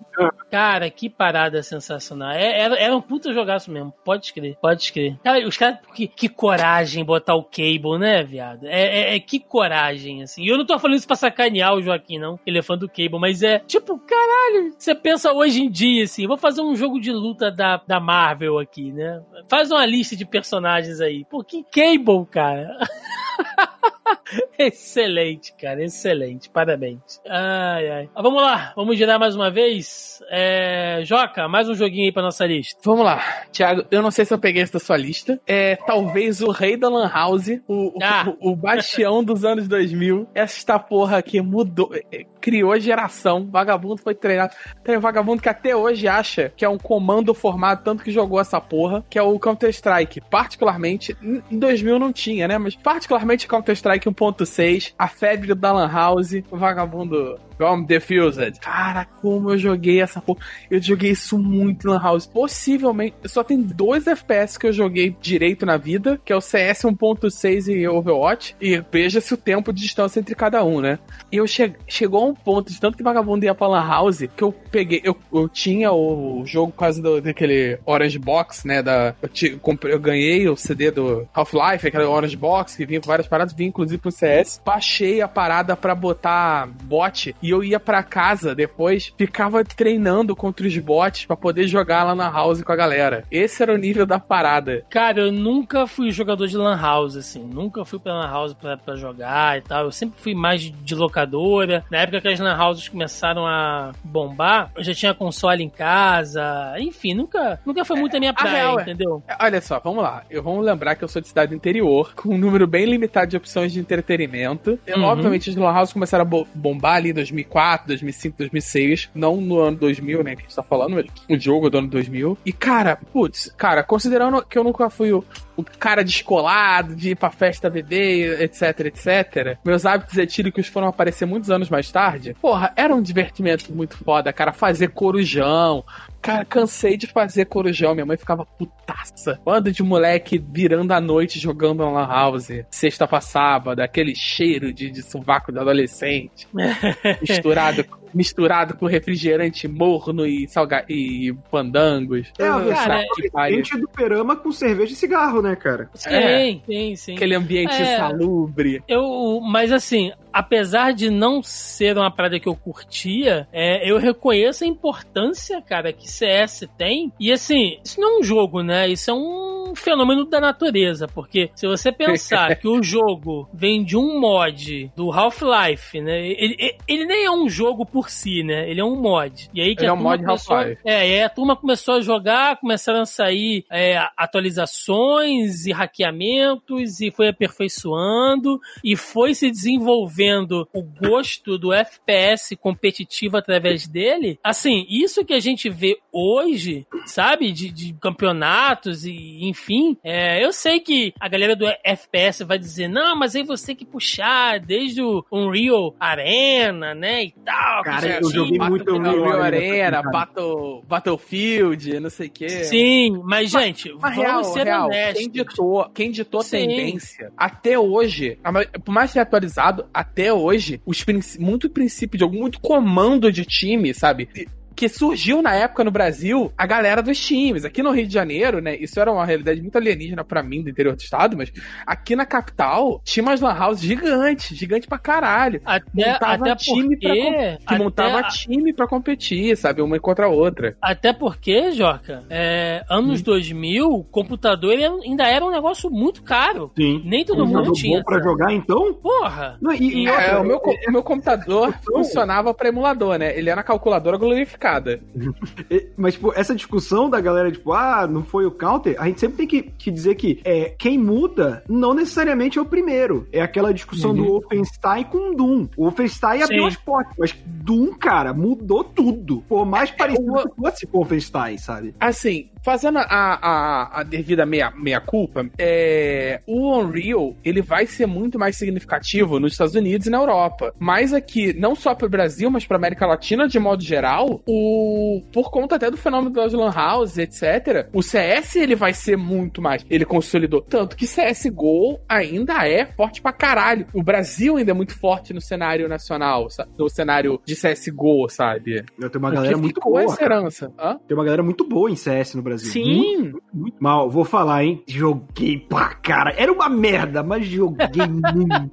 Cara, que parada sensacional. É- Era, era um puta jogaço mesmo. Pode escrever, pode escrever. Cara, os caras, que, que coragem botar o Cable, né, viado? É, é- é que coragem, assim. E eu não tô falando isso pra sacanear o Joaquim, não. Ele é fã do Cable, mas é tipo, caralho. Você pensa hoje em dia, assim, vou fazer um jogo de luta da, da Marvel aqui, né? Faz uma lista de personagens aí. Pô, que Cable, cara. excelente, cara, excelente. Parabéns. Ai, ai. Ah, vamos lá, vamos girar mais uma vez. É... Joca, mais um joguinho aí pra nossa lista. Vamos lá, Thiago. Eu não sei se eu peguei esse da sua lista. É talvez o rei da Lan House, o, o- Ah. o, bastião dos anos 2000. Esta porra que mudou, é, criou a geração. Vagabundo foi treinado. Tem um vagabundo que até hoje acha que é um comando formado, tanto que jogou essa porra, que é o Counter-Strike. Particularmente, em em 2000 não tinha, né? Mas particularmente Counter-Strike 1.6, a febre da Lan House, o vagabundo. From Defused. Cara, como eu joguei essa porra. Eu joguei isso muito Lan House. Possivelmente, só tem dois FPS que eu joguei direito na vida, que é o CS 1.6 e Overwatch. E veja-se o tempo de distância entre cada um, né? E eu che chegou a um ponto de tanto que vagabundo ia pra Lan House que eu peguei. Eu, eu tinha o jogo quase do, daquele Orange Box, né? Da, eu, comprei- eu ganhei o CD do Half-Life, aquele Orange Box que vinha com várias paradas, vinha inclusive pro CS. Baixei a parada pra botar bot e eu ia pra casa depois, ficava treinando contra os bots pra poder jogar lá na house com a galera. Esse era o nível da parada. Cara, eu nunca fui jogador de Lan House, assim. Nunca fui pra Lan House pra, pra jogar e tal. Eu sempre fui mais de, locadora. Na época que as Lan Houses começaram a bombar, eu já tinha console em casa. Enfim, nunca, nunca foi muito a minha a praia, real é- entendeu? Olha só, vamos lá. Eu vamos lembrar que eu sou de cidade interior, com um número bem limitado de opções de entretenimento. E, Uhum. Obviamente, as Lan House começaram a bo- bombar ali em 2004, 2005, 2006. Não no ano 2000, né, que a gente tá falando, o jogo do ano 2000. E, cara, putz, cara, considerando que eu nunca fui o, o cara descolado, de ir pra festa beber, etc, etc. Meus hábitos etílicos foram aparecer muitos anos mais tarde. Porra, era um divertimento muito foda, cara. Fazer corujão, Cara, cansei de fazer corujão. Minha mãe ficava putaça. Bando de moleque virando a noite jogando na House. Sexta pra sábado, aquele cheiro de, de sovaco de adolescente. misturado, misturado com refrigerante morno e, salga e pandangos. É a versão Cara, pariu. adolescente do Perama com cerveja e cigarro, né, cara? Sim, É. sim, sim. Aquele ambiente É. insalubre. Eu, mas assim, apesar de não ser uma parada que eu curtia, é, eu reconheço a importância, cara, que CS tem. E assim, isso não é um jogo, né? Isso é um fenômeno da natureza, porque se você pensar que o jogo vem de um mod do Half-Life, né? Ele, ele- ele nem é um jogo por si, né? Ele é um mod. E aí que Ele a é um turma mod começou- Half-Life. É, e aí a turma começou a jogar, começaram a sair é, atualizações e hackeamentos e foi aperfeiçoando e foi se desenvolvendo o gosto do FPS competitivo através dele. Assim, isso que a gente vê hoje, sabe, de, de campeonatos e enfim, é, eu sei que a galera do FPS vai dizer, não, mas aí você que puxar desde o Unreal Arena, né, e tal. Cara, eu joguei muito Unreal Unreal Arena, Battle, Battlefield, não sei o quê. Sim, mas, gente, Mas vamos real, ser real, honestos. quem ditou, quem ditou Sim. tendência, até hoje, a por mais que atualizado, até hoje, os muito princípio de algum, muito comando de time, sabe? Que surgiu na época no Brasil a galera dos times. Aqui no Rio de Janeiro, né? Isso era uma realidade muito alienígena para mim do interior do estado, mas aqui na capital tinha umas lan houses gigantes, gigante pra caralho. Até, até time porque, pra, que até, montava time pra competir, sabe? Uma contra a outra. Até porque, Joca, é, anos hum. 2000, computador ainda era um negócio muito caro. Sim. Nem todo um mundo tinha. Bom pra jogar, então? Porra! Não, e, e é, o, meu, o meu computador funcionava pra emulador, né? Ele era calculadora glorificada. Mas, tipo, essa discussão da galera, tipo, ah, não foi o counter, a gente sempre tem que, que dizer que é, quem muda não necessariamente é o primeiro. É aquela discussão uhum. do Wolfenstein com Doom. O Wolfenstein abriu as portas, mas Doom, cara, mudou tudo. Por mais é, parecido é, que fosse Wolfenstein, sabe? Assim, fazendo a, a, a devida meia, meia culpa, é, o Unreal ele vai ser muito mais significativo nos Estados Unidos e na Europa. Mas aqui, não só para o Brasil, mas para América Latina de modo geral, o por conta até do fenômeno das lan houses, etc. O CS ele vai ser muito mais. Ele consolidou tanto que CS:GO ainda é forte pra caralho. O Brasil ainda é muito forte no cenário nacional, no cenário de CS:GO, sabe? Eu tenho uma galera muito boa. Essa herança. Tem uma galera muito boa em CS no Brasil. Brasil. Sim. Muito, muito mal. Vou falar, hein? Joguei pra cara. Era uma merda, mas joguei muito.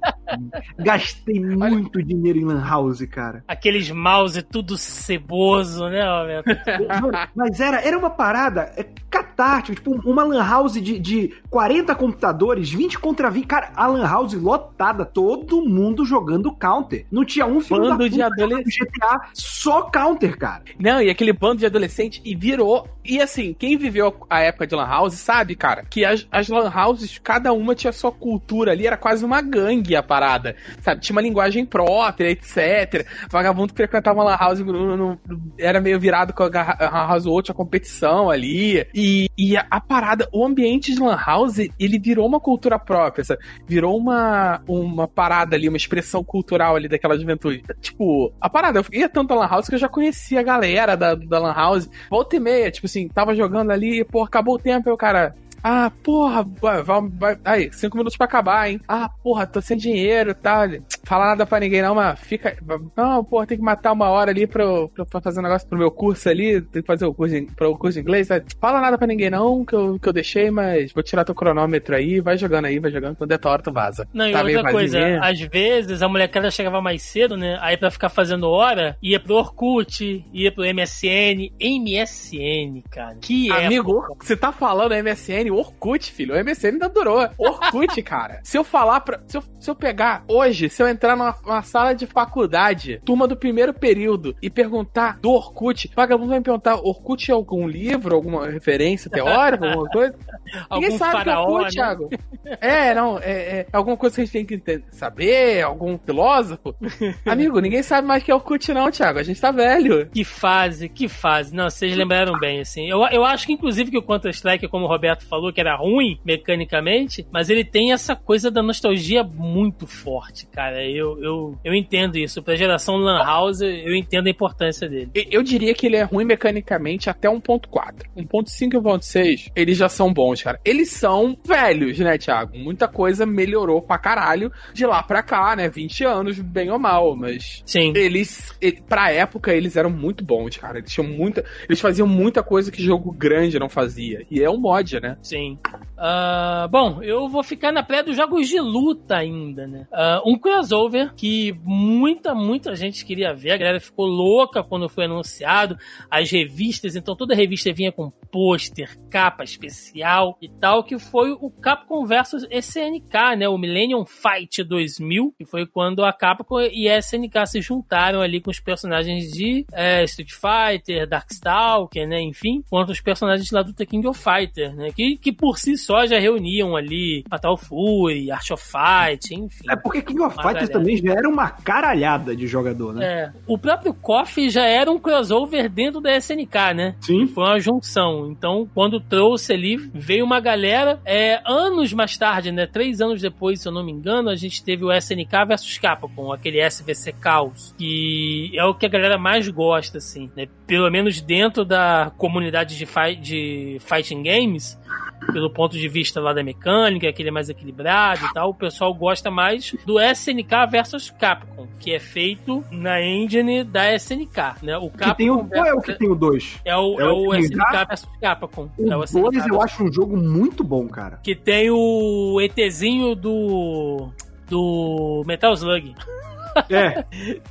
Gastei muito dinheiro em Lan House, cara. Aqueles mouse tudo ceboso, né, Alberto? mas era, era uma parada é, catártica. Tipo, uma Lan House de, de 40 computadores, 20 contra 20. Cara, a Lan House lotada, todo mundo jogando counter. Não tinha um filho bando de adolescente. GTA, só counter, cara. Não, e aquele bando de adolescente e virou. E assim, quem viveu a época de Lan House sabe, cara, que as, as Lan Houses, cada uma tinha sua cultura ali, era quase uma gangue a parada, sabe? Tinha uma linguagem própria, etc. Vagabundo que frequentava uma Lan House no, no, era meio virado com a Lan House ou tinha competição ali. E, e a, a, parada, o ambiente de Lan House, ele virou uma cultura própria, sabe? Virou uma, uma parada ali, uma expressão cultural ali daquela juventude. Tipo, a parada, eu ia tanto a Lan House que eu já conhecia a galera da, da Lan House. Volta e meia, tipo assim, tava jogando ali, pô, acabou o tempo, o cara. Ah, porra, vai, vai, aí, cinco minutos pra acabar, hein? Ah, porra, tô sem dinheiro e tal. Fala nada pra ninguém, não, mas fica. Não, porra, tem que matar uma hora ali pra, pra, pra fazer um negócio pro meu curso ali. Tem que fazer o curso, pro curso de inglês. Sabe? Fala nada pra ninguém, não, que eu, que eu deixei, mas vou tirar teu cronômetro aí, vai jogando aí, vai jogando. Quando é tua hora, tu vaza. Não, tá e outra coisa, às vezes a molecada chegava mais cedo, né? Aí pra ficar fazendo hora, ia pro Orkut, ia pro MSN. MSN, cara. Que Amigo, você tá falando MSN, Orkut, filho. O MSN ainda durou. Orkut, cara. Se eu falar pra. Se eu, se eu pegar hoje, se eu entrar numa, sala de faculdade, turma do primeiro período, e perguntar do Orkut, o vagabundo vai me perguntar: Orkut é algum livro, alguma referência teórica, alguma coisa? Ninguém sabe faraó, que é Orkut, né? Thiago. É, não, é, é, alguma coisa que a gente tem que saber, algum filósofo. Amigo, ninguém sabe mais que é Orkut, não, Thiago. A gente tá velho. Que fase, que fase. Não, vocês lembraram bem, assim. Eu, eu acho que, inclusive, que o Counter-Strike, como o Roberto falou, que era ruim mecanicamente, mas ele tem essa coisa da nostalgia muito forte, cara. Eu, eu, eu entendo isso. Pra geração Lan House, eu entendo a importância dele. Eu diria que ele é ruim mecanicamente até 1.4. 1.5 e 1.6, eles já são bons, cara. Eles são velhos, né, Thiago? Muita coisa melhorou pra caralho de lá pra cá, né? 20 anos, bem ou mal, mas. Sim. Eles, pra época, eles eram muito bons, cara. Eles tinham muita. Eles faziam muita coisa que jogo grande não fazia. E é um mod, né? Sim. Uh, bom, eu vou ficar na pré dos jogos de luta ainda, né? Uh, um crossover que muita, muita gente queria ver. A galera ficou louca quando foi anunciado. As revistas, então toda revista vinha com pôster, capa especial e tal, que foi o Capcom versus SNK, né? O Millennium Fight 2000, que foi quando a Capcom e a SNK se juntaram ali com os personagens de é, Street Fighter, Darkstalker, né? Enfim, contra os personagens lá do The King of Fighter, né? Que, que por si só já reuniam ali Fatal Fury, Art of Fight, enfim. É porque King of Fighters também já era uma caralhada de jogador, né? É. O próprio KOF já era um crossover dentro da SNK, né? Sim. Foi uma junção. Então, quando trouxe ali, veio uma galera. É, anos mais tarde, né? Três anos depois, se eu não me engano, a gente teve o SNK versus Capcom, aquele SVC Chaos, que é o que a galera mais gosta, assim, né? Pelo menos dentro da comunidade de, fight, de fighting games pelo ponto de vista lá da mecânica, que ele é mais equilibrado e tal. O pessoal gosta mais do SNK versus Capcom, que é feito na engine da SNK, né? O Capcom que tem o, qual é o que tem o 2? É o, é o, é o SNK versus Capcom. O é 2 eu acho um jogo muito bom, cara. Que tem o ETzinho do do Metal Slug. É.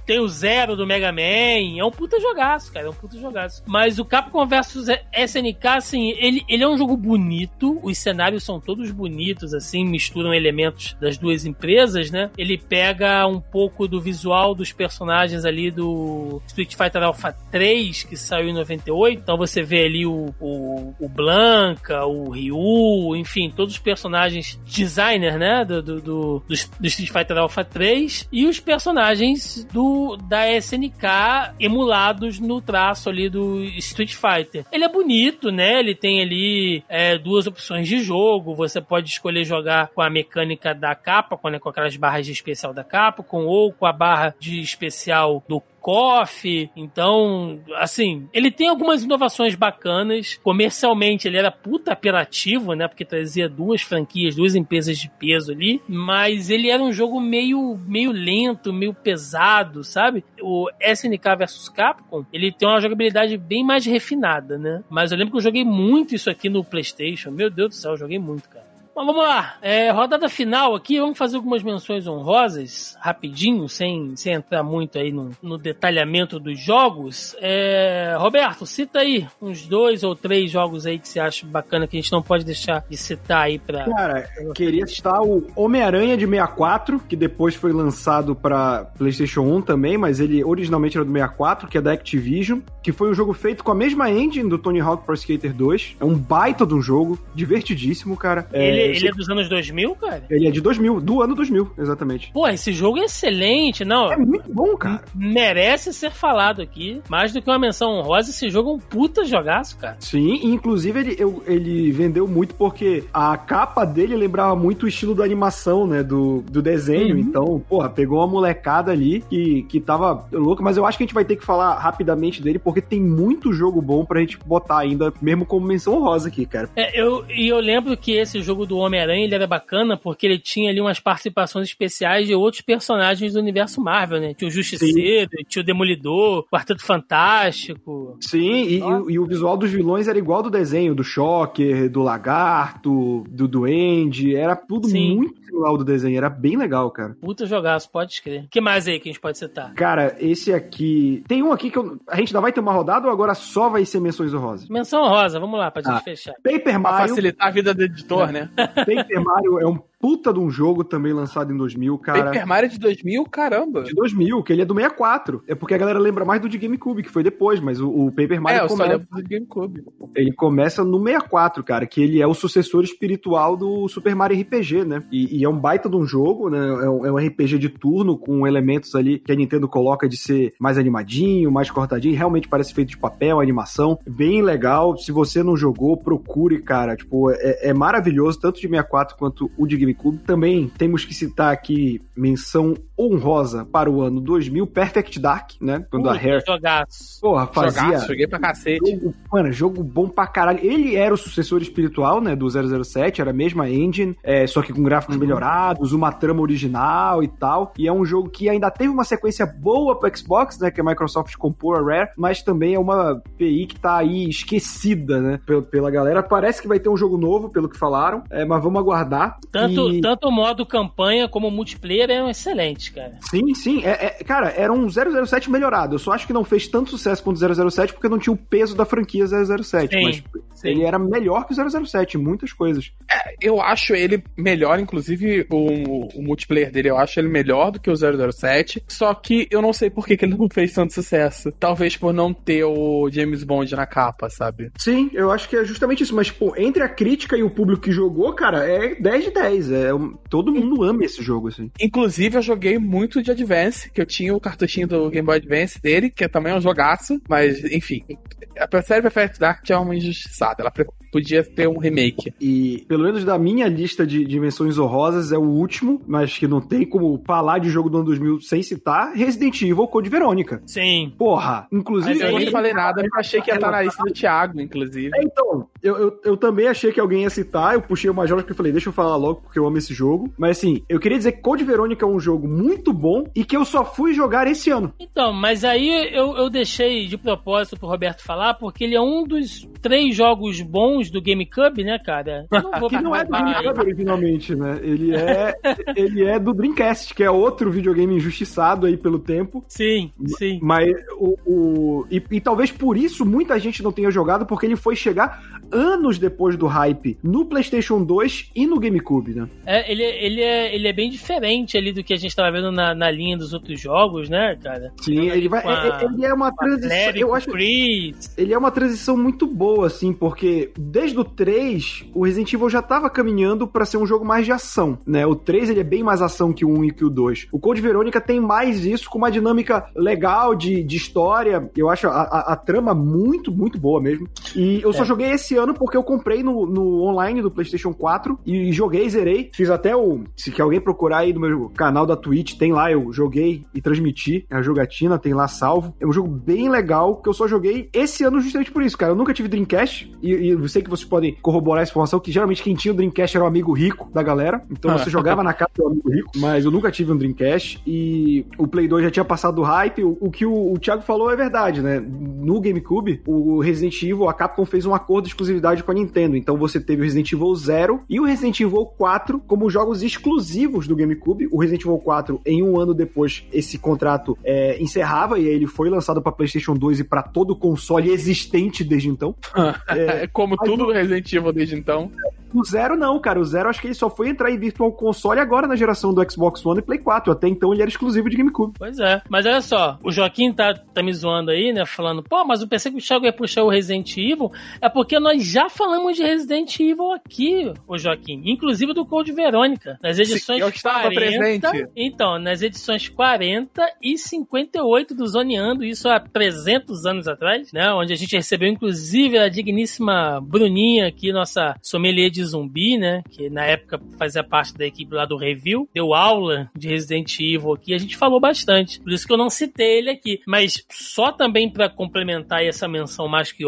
Tem o Zero do Mega Man. É um puta jogaço, cara. É um puta jogaço. Mas o Capcom vs SNK, assim, ele, ele é um jogo bonito. Os cenários são todos bonitos, assim, misturam elementos das duas empresas, né? Ele pega um pouco do visual dos personagens ali do Street Fighter Alpha 3, que saiu em 98. Então você vê ali o, o, o Blanca, o Ryu, enfim, todos os personagens designer, né? Do, do, do, do Street Fighter Alpha 3. E os personagens personagens do da SNK emulados no traço ali do Street Fighter. Ele é bonito, né? Ele tem ali é, duas opções de jogo. Você pode escolher jogar com a mecânica da capa, né, com aquelas barras de especial da Capcom, ou com a barra de especial do KOF. Então, assim, ele tem algumas inovações bacanas. Comercialmente, ele era puta apelativo, né? Porque trazia duas franquias, duas empresas de peso ali. Mas ele era um jogo meio, meio lento, meio pesado, sabe? O SNK vs Capcom, ele tem uma jogabilidade bem mais refinada, né? Mas eu lembro que eu joguei muito isso aqui no PlayStation. Meu Deus do céu, eu joguei muito, cara. Mas vamos lá, é, rodada final aqui, vamos fazer algumas menções honrosas, rapidinho, sem, sem entrar muito aí no, no detalhamento dos jogos. É, Roberto, cita aí uns dois ou três jogos aí que você acha bacana que a gente não pode deixar de citar aí pra. Cara, queria citar o Homem-Aranha de 64, que depois foi lançado pra PlayStation 1 também, mas ele originalmente era do 64, que é da Activision, que foi um jogo feito com a mesma engine do Tony Hawk Pro Skater 2. É um baita de um jogo, divertidíssimo, cara. Ele, Ele é dos anos 2000, cara? Ele é de 2000, do ano 2000, exatamente. Pô, esse jogo é excelente, não. É muito bom, cara. Merece ser falado aqui. Mais do que uma menção honrosa, esse jogo é um puta jogaço, cara. Sim, inclusive ele, eu- ele vendeu muito porque a capa dele lembrava muito o estilo da animação, né? Do, do desenho. Uhum. Então, porra, pegou uma molecada ali que, que tava louca, mas eu acho que a gente vai ter que falar rapidamente dele porque tem muito jogo bom pra gente botar ainda, mesmo como menção honrosa aqui, cara. É, eu, e eu lembro que esse jogo do Homem-Aranha ele era bacana porque ele tinha ali umas participações especiais de outros personagens do universo Marvel, né? Tinha o Justiceiro, tinha o Demolidor, o Quarteto Fantástico. Sim, e, e- e o visual dos vilões era igual do desenho, do Shocker, do Lagarto, do Duende, era tudo Sim. muito ao do desenho, era bem legal, cara. Puta jogaço, pode escrever. O que mais aí que a gente pode citar? Cara, esse aqui. Tem um aqui que eu- a gente ainda vai ter uma rodada ou agora só vai ser menções honrosas? Menção rosa, vamos lá, pra gente Ah. fechar. Paper Pra Mario. facilitar a vida do editor, né? Paper Mario é um puta de um jogo também lançado em 2000, cara. Paper Mario de 2000, caramba. De 2000, que ele é do 64. É porque a galera lembra mais do de GameCube, que foi depois, mas o, o Paper É, Mario só começa, do GameCube. ele começa no 64, cara, que ele é o sucessor espiritual do Super Mario RPG, né? E, e é um baita de um jogo, né? É um, é um RPG de turno com elementos ali que a Nintendo coloca de ser mais animadinho, mais cortadinho. Realmente parece feito de papel, animação. Bem legal. Se você não jogou, procure, cara. Tipo, é, é maravilhoso, tanto de 64 quanto o de GameCube. Também temos que citar aqui menção honrosa para o ano 2000, Perfect Dark, né? Quando a Puta Rare, jogaço. porra, fazia... Jogaço, joguei pra cacete. Jogo, mano, jogo bom pra caralho. Ele era o sucessor espiritual, né, do 007, era a mesma engine, é, só que com gráficos melhorados, uma trama original e tal. E é um jogo que ainda teve uma sequência boa pro Xbox, né, que a Microsoft comprou a Rare, mas também é uma PI que tá aí esquecida, né, pela, pela galera. Parece que vai ter um jogo novo, pelo que falaram, é, mas vamos aguardar. Tanto, E- tanto o modo campanha como o multiplayer é excelente, cara. Sim, sim. É, é- cara, era um 007 melhorado. Eu só acho que não fez tanto sucesso quanto o 007 porque não tinha o peso da franquia 007. Sim, mas sim. ele era melhor que o 007 em muitas coisas. Eu acho ele melhor, inclusive o, o multiplayer dele, eu acho ele melhor do que o 007. Só que eu não sei por que, que ele não fez tanto sucesso. Talvez por não ter o James Bond na capa, sabe? Sim, eu acho que é justamente isso. Mas, pô, entre a crítica e o público que jogou, cara, é 10 de 10. É, um- todo mundo ama esse jogo, assim. Inclusive, eu joguei muito de Advance, que eu tinha o cartuchinho do Game Boy Advance dele, que é também um jogaço, mas, enfim. A série Perfect Dark é uma injustiçada. Ela pre- podia ter um remake. E, pelo menos da minha lista de dimensões honrosas, é o último, mas que não tem como falar de jogo do ano 2000 sem citar, Resident Evil Code Verônica. Sim. Porra, inclusive... Mas eu nem falei nada, eu achei que ia estar na lista do Thiago, inclusive. É, então, eu, eu, eu, também achei que alguém ia citar, eu puxei o Major porque eu falei, deixa eu falar logo, porque eu amo esse jogo. Mas assim, eu queria dizer que Code Verônica é um jogo muito bom e que eu só fui jogar esse ano. Então, mas aí eu, eu deixei de propósito pro Roberto falar, porque ele é um dos três jogos bons do GameCube, né, cara? Eu não vou que não é do GameCube originalmente, né? Ele é, ele é do Dreamcast, que é outro videogame injustiçado aí pelo tempo. Sim, sim. Mas o. o e, e talvez por isso muita gente não tenha jogado, porque ele foi chegar anos depois do hype no PlayStation 2 e no GameCube, né? É, ele, ele, é, ele é bem diferente ali do que a gente estava vendo na, na linha dos outros jogos, né, cara? Sim, ele vai. A, ele é uma transição. eu acho Chris. Ele é uma transição muito boa, assim, porque desde o 3, o Resident Evil já estava caminhando para ser um jogo mais de ação, né? O 3 ele é bem mais ação que o 1 e que o 2. O Code Verônica tem mais isso, com uma dinâmica legal de, de história. Eu acho a, a, a trama muito, muito boa mesmo. E eu só é. joguei esse ano porque eu comprei no, no online do PlayStation 4 e joguei, zerei. Fiz até o. Se que alguém procurar aí no meu canal da Twitch, tem lá, eu joguei e transmiti a jogatina, tem lá salvo. É um jogo bem legal que eu só joguei esse ano justamente por isso, cara. Eu nunca tive Dreamcast e, e eu sei que vocês podem corroborar essa informação que geralmente quem tinha o Dreamcast era o amigo rico da galera. Então você jogava na casa do amigo rico, mas eu nunca tive um Dreamcast e o Play 2 já tinha passado do hype. O, o que o, o Thiago falou é verdade, né? No GameCube, o Resident Evil, a Capcom fez um acordo de exclusividade com a Nintendo. Então você teve o Resident Evil 0 e o Resident Evil 4 como jogos exclusivos do GameCube. O Resident Evil 4, em um ano depois, esse contrato é, encerrava e aí ele foi lançado para PlayStation 2 e para todo console existente desde então. é, como tudo do Resident Evil desde então. O Zero não, cara. O Zero acho que ele só foi entrar em Virtual Console agora na geração do Xbox One e Play 4. Até então ele era exclusivo de GameCube. Pois é. Mas olha só, o Joaquim tá, tá me zoando aí, né? Falando, pô, mas eu pensei que o Thiago ia puxar o Resident Evil. É porque nós já falamos de Resident Evil aqui, o Joaquim. Inclusive do Code Verônica. Nas edições Sim, eu 40. Presente. Então, nas edições 40 e 58 do Zoneando, isso há 300 anos atrás, né? Onde a gente recebeu, inclusive, a digníssima Bruninha aqui, nossa sommelier de zumbi, né? Que na época fazia parte da equipe lá do review, deu aula de Resident Evil aqui, a gente falou bastante. Por isso que eu não citei ele aqui. Mas só também para complementar essa menção mais que,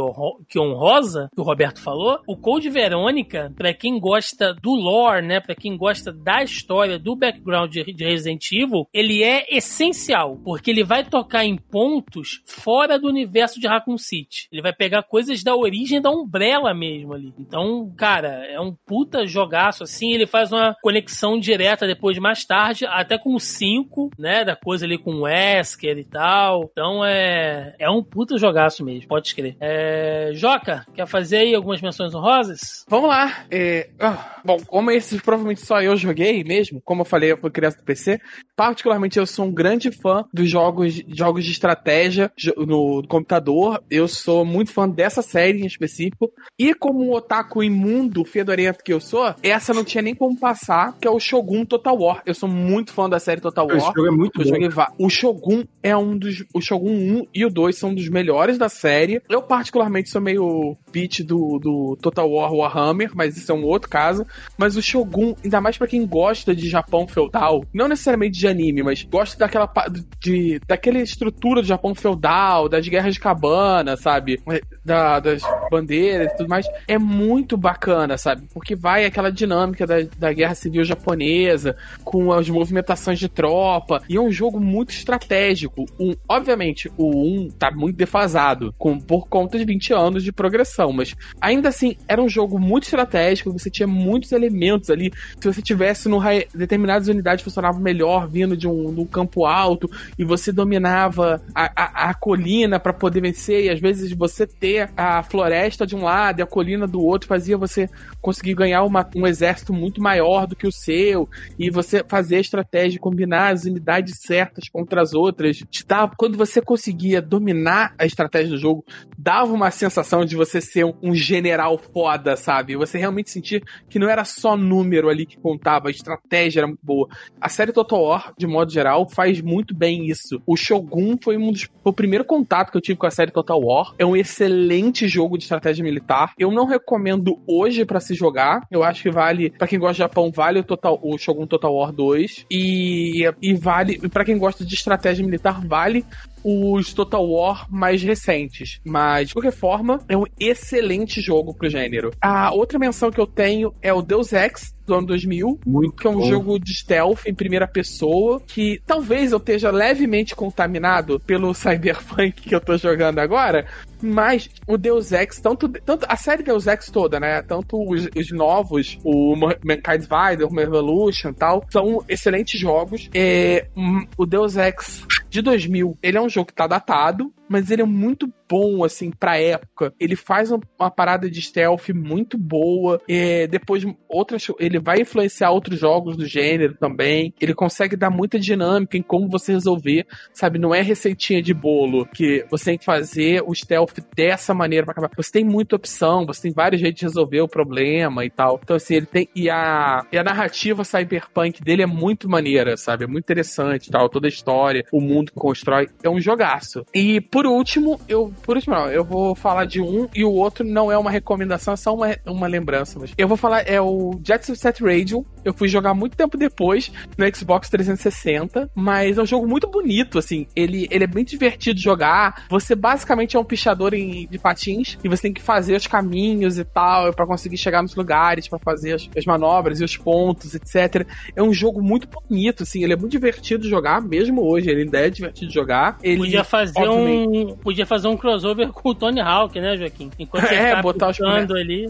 que honrosa que o Roberto falou, o Code Verônica, para quem gosta do lore, né? Para quem gosta da história, do background de, de Resident Evil, ele é essencial, porque ele vai tocar em pontos fora do universo de Raccoon City. Ele vai pegar coisas da origem da Umbrella mesmo ali. Então, cara, é um puta jogaço assim. Ele faz uma conexão direta depois mais tarde, até com o 5, né? Da coisa ali com o Wesker e tal. Então é, é um puta jogaço mesmo, pode escrever. É, Joca, quer fazer aí algumas menções honrosas? Vamos lá. É, oh, bom, como esses provavelmente só eu joguei mesmo, como eu falei, eu fui criança do PC. Particularmente, eu sou um grande fã dos jogos, jogos de estratégia no computador. Eu sou muito fã dessa série em específico. E como um otaku imundo, fedorento que eu sou, essa não tinha nem como passar, que é o Shogun Total War. Eu sou muito fã da série Total War. Esse jogo é muito eu bom. Joguei o Shogun é um dos. O Shogun 1 e o 2 são dos melhores da série. Eu, particularmente, sou meio pitch do, do Total War Warhammer, mas isso é um outro caso. Mas o Shogun, ainda mais para quem gosta de Japão feudal, não necessariamente de anime, mas gosta daquela de, daquela estrutura do Japão feudal, das guerras de cabana, sabe? Da, das bandeiras e tudo mais. É muito bacana, sabe? Porque vai aquela dinâmica da, da guerra civil japonesa, com as movimentações de tropa. E é um jogo muito estratégico. Um, obviamente, o 1 tá muito defasado, com, por conta de 20 anos de progressão, mas ainda assim, era um jogo muito estratégico, você tinha muitos elementos ali. Se você tivesse no determinadas unidades funcionavam melhor vindo de um, de um campo alto e você dominava a, a, a colina para poder vencer, e às vezes você ter a floresta de um lado e a colina do outro fazia você conseguir ganhar uma, um exército muito maior do que o seu, e você fazer a estratégia, combinar as unidades certas contra as outras. Te dá, quando você conseguia dominar a estratégia do jogo, dava uma sensação de você ser um, general foda, sabe? Você realmente sentir que não era só número ali que contava, a estratégia era muito boa. A série Total War, de modo geral, faz muito bem isso. O Shogun foi um dos, foi o primeiro contato que eu tive com a série Total War. É um excelente jogo de estratégia militar. Eu não recomendo hoje para se jogar. Eu acho que vale, para quem gosta de Japão, vale o, Total, o Shogun Total War 2. E, e vale, para quem gosta de estratégia militar, vale os Total War mais recentes. Mas, de qualquer forma, é um excelente jogo pro gênero. A outra menção que eu tenho é o Deus Ex, do ano 2000, Muito que é um bom. jogo de stealth em primeira pessoa, que talvez eu esteja levemente contaminado pelo Cyberpunk que eu tô jogando agora, mas o Deus Ex, tanto, tanto a série Deus Ex toda, né? Tanto os, os novos, o Mankind Divided, o Revolution e tal, são excelentes jogos. É, hum, o Deus Ex de 2000, ele é um jogo que tá datado, mas ele é muito bom, assim, pra época. Ele faz uma, parada de stealth muito boa. É, depois, outras. Ele vai influenciar outros jogos do gênero também. Ele consegue dar muita dinâmica em como você resolver, sabe? Não é receitinha de bolo que você tem que fazer o stealth dessa maneira pra acabar. Você tem muita opção, você tem vários jeitos de resolver o problema e tal. Então, assim, ele tem. E a, e a narrativa cyberpunk dele é muito maneira, sabe? É muito interessante e tal. Toda a história, o mundo que constrói. É um jogaço. E por último, eu. Por último, não, eu vou falar de um e o outro não é uma recomendação, é só uma, uma lembrança. Mas eu vou falar, é o Jet Set Radio. Eu fui jogar muito tempo depois no Xbox 360, mas é um jogo muito bonito, assim. Ele, ele é bem divertido de jogar. Você basicamente é um pichador em, de patins e você tem que fazer os caminhos e tal para conseguir chegar nos lugares, para fazer as, as manobras e os pontos, etc. É um jogo muito bonito, assim. Ele é muito divertido de jogar, mesmo hoje. Ele ainda é divertido de jogar. Ele, Podia fazer obviamente- um. Podia fazer um crossover com o Tony Hawk, né, Joaquim? Enquanto você É, tá botar os ali.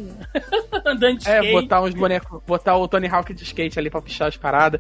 andando de É, skate. botar uns bonecos, botar o Tony Hawk de skate ali pra pichar as paradas.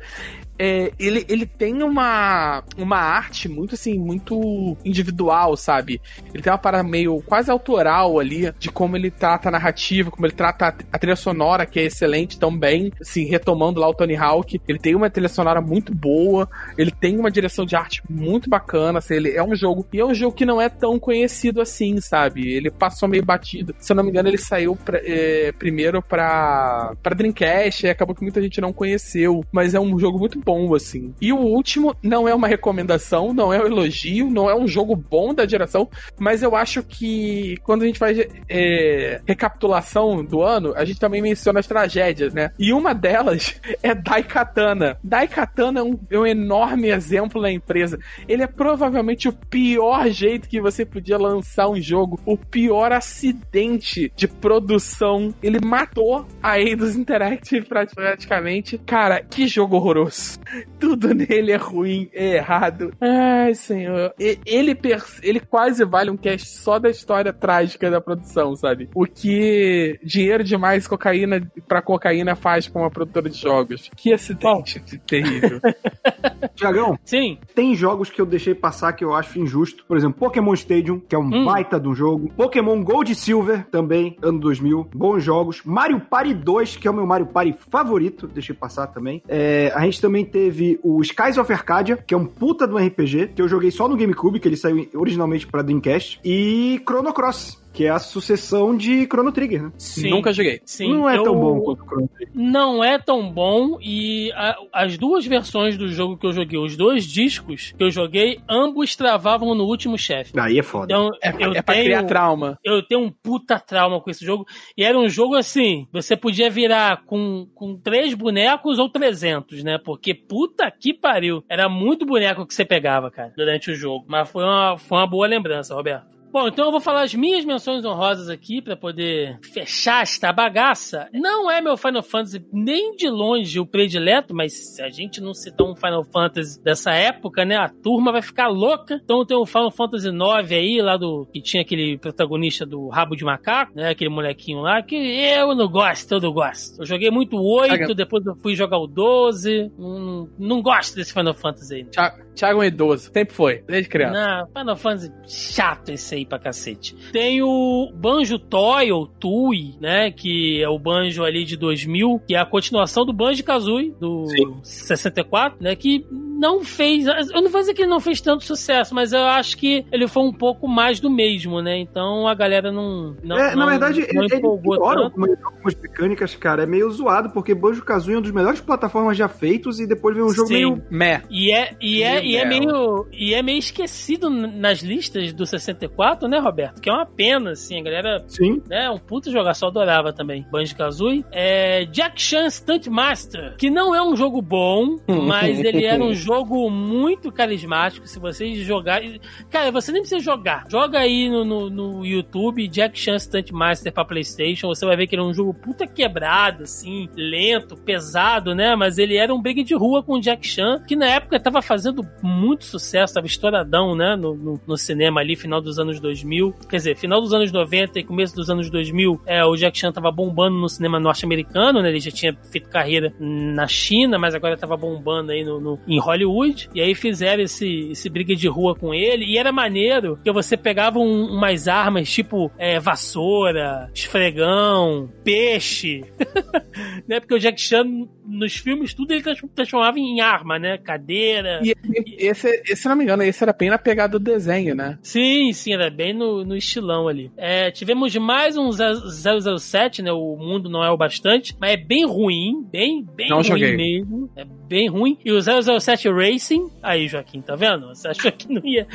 É, ele, ele tem uma, uma arte muito assim, muito individual, sabe? Ele tem uma parada meio quase autoral ali, de como ele trata a narrativa, como ele trata a trilha sonora, que é excelente também, assim, retomando lá o Tony Hawk. Ele tem uma trilha sonora muito boa, ele tem uma direção de arte muito bacana, assim, ele é um jogo, e é um jogo que não é tão conhecido assim, sabe? Ele passou meio batido. Se eu não me engano, ele saiu pra- é, primeiro pra, pra Dreamcast, e acabou que muita gente não conheceu, mas é um jogo muito assim. E o último não é uma recomendação, não é um elogio, não é um jogo bom da geração, mas eu acho que quando a gente faz é, recapitulação do ano, a gente também menciona as tragédias, né? E uma delas é Daikatana. Daikatana é um, é um enorme exemplo na empresa. Ele é provavelmente o pior jeito que você podia lançar um jogo, o pior acidente de produção. Ele matou a Eidos Interactive prati- praticamente. Cara, que jogo horroroso. Tudo nele é ruim, é errado. Ai, senhor. Ele, ele quase vale um cast só da história trágica da produção, sabe? O que dinheiro demais cocaína pra cocaína faz com uma produtora de jogos. Que acidente terrível. Tiagão, Sim. tem jogos que eu deixei passar que eu acho injusto. Por exemplo, Pokémon Stadium, que é um Hum. baita de um jogo. Pokémon Gold e Silver, também, ano 2000. Bons jogos. Mario Party 2, que é o meu Mario Party favorito. Deixei passar também. É, a gente também teve o Skies of Arcadia, que é um puta do RPG, que eu joguei só no GameCube, que ele saiu originalmente pra Dreamcast. E Chrono Cross, que é a sucessão de Chrono Trigger, né? Sim. Nunca joguei. Sim. Não é eu- tão bom quanto o Chrono Trigger. Não é tão bom e a- as duas versões do jogo que eu joguei, os dois discos que eu joguei, ambos travavam no último chefe. Aí é foda. Então, É, eu é pra tenho, criar trauma. eu tenho um puta trauma com esse jogo. E era um jogo assim, você podia virar com, com três bonecos ou 300, né? Porque puta que pariu. Era muito boneco que você pegava, cara, durante o jogo. Mas foi uma, foi uma boa lembrança, Roberto. Bom, então eu vou falar as minhas menções honrosas aqui pra poder fechar esta bagaça. Não é meu Final Fantasy nem de longe o predileto, mas se a gente não citar um Final Fantasy dessa época, né, a turma vai ficar louca. Então tem o Final Fantasy IX aí, lá do que tinha aquele protagonista do rabo de macaco, né, aquele molequinho lá que eu não gosto, eu não gosto. Eu joguei muito o 8, Saga. depois eu fui jogar o 12. Não, não gosto desse Final Fantasy aí. Thiago, Thiago é um idoso. Sempre foi, desde criança. Não, Final Fantasy chato esse aí pra cacete. Tem o Banjo Toy, ou Tui, né? Que é o Banjo ali de 2000, que é a continuação do Banjo Kazooie, do Sim. 64, né? Que não fez. Eu não vou dizer que ele não fez tanto sucesso, mas eu acho que ele foi um pouco mais do mesmo, né? Então a galera não. não é, não, na verdade, não ele, empolgou ele piora tanto. algumas, algumas mecânicas, cara. É meio zoado, porque Banjo Kazooie é um dos melhores plataformas já feitos e depois vem um jogo Sim. meio. Meh. E é, e, é, e, é meio, e é meio esquecido nas listas do 64, né, Roberto? Que é uma pena, assim, a galera, Sim. né, um puto jogar, só adorava também. Banjo-Kazooie. É Jack Chan Stunt Master, que não é um jogo bom, mas ele era um jogo muito carismático, se vocês jogarem... Cara, você nem precisa jogar. Joga aí no, no, no YouTube, Jack Chan Stunt Master pra Playstation, você vai ver que ele é um jogo puta quebrado, assim, lento, pesado, né? Mas ele era um briga de rua com o Jack Chan, que na época tava fazendo muito sucesso, tava estouradão, né? No, no, no cinema ali, final dos anos 2000. Quer dizer, final dos anos 90 e começo dos anos 2000, é, o Jack Chan tava bombando no cinema norte-americano, né? Ele já tinha feito carreira na China, mas agora tava bombando aí no, no- em Hollywood. E aí fizeram esse, esse briga de rua com ele. E era maneiro que você pegava um- umas armas tipo é, vassoura, esfregão, peixe. né? Porque o Jack Chan, nos filmes, tudo ele trans- transformava em arma, né? Cadeira. E esse, esse, se não me engano, esse era bem na pegada do desenho, né? Sim, sim, era bem no, no estilão ali. É, tivemos mais um 007, né? O mundo não é o bastante, mas é bem ruim, bem, bem Não ruim joguei. mesmo. É bem ruim. E o 007 Racing, aí, Joaquim, tá vendo? Você achou que não ia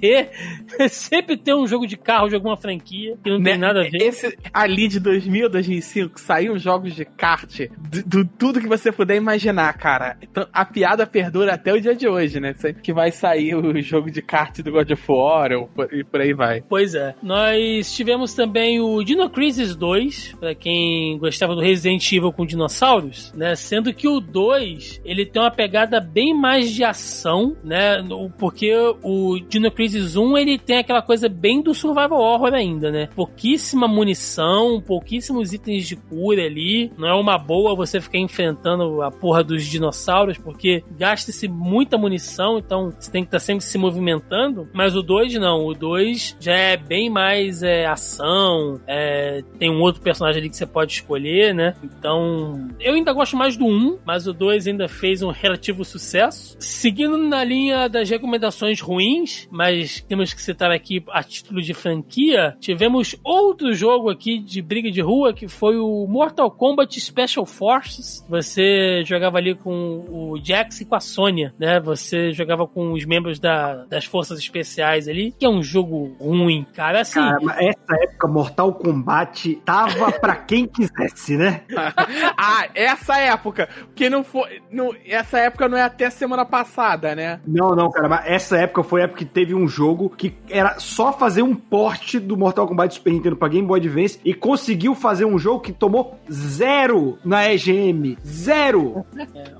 ter? Sempre ter um jogo de carro de alguma franquia que não tem Né? nada a ver. Esse ali de 2000, 2005, saíam jogos de kart, de, de tudo que você puder imaginar, cara. Então, a piada perdura até o dia de hoje, né? Sempre Que vai sair o jogo de kart do God of War ou e por aí vai. Pois é. Nós tivemos também o Dino Crisis 2, pra quem gostava do Resident Evil com dinossauros, né? Sendo que o 2, ele tem uma pegada bem mais de ação, né? Porque o Dino Crisis 1, ele tem aquela coisa bem do survival horror ainda, né? Pouquíssima munição, pouquíssimos itens de cura ali. Não é uma boa você ficar enfrentando a porra dos dinossauros, porque gasta-se muita munição, então você tem que estar sempre se movimentando. Mas o 2 não, o 2 já é bem mais é, ação, é, tem um outro personagem ali que você pode escolher, né? Então, eu ainda gosto mais do 1, mas o 2 ainda fez um relativo sucesso. Seguindo na linha das recomendações ruins, mas temos que citar aqui a título de franquia, tivemos outro jogo aqui de briga de rua que foi o Mortal Kombat Special Forces. Você jogava ali com o Jax e com a Sônia, né? Você jogava com os membros da- das forças especiais ali, que é um jogo ruim, cara. Assim, Cara, mas essa época Mortal Kombat tava pra quem quisesse, né? ah, essa época. Porque não foi. Não, essa época não é até semana passada, né? Não, não, cara, mas essa época foi a época que teve um jogo que era só fazer um porte do Mortal Kombat Super Nintendo pra Game Boy Advance e conseguiu fazer um jogo que tomou zero na EGM. Zero!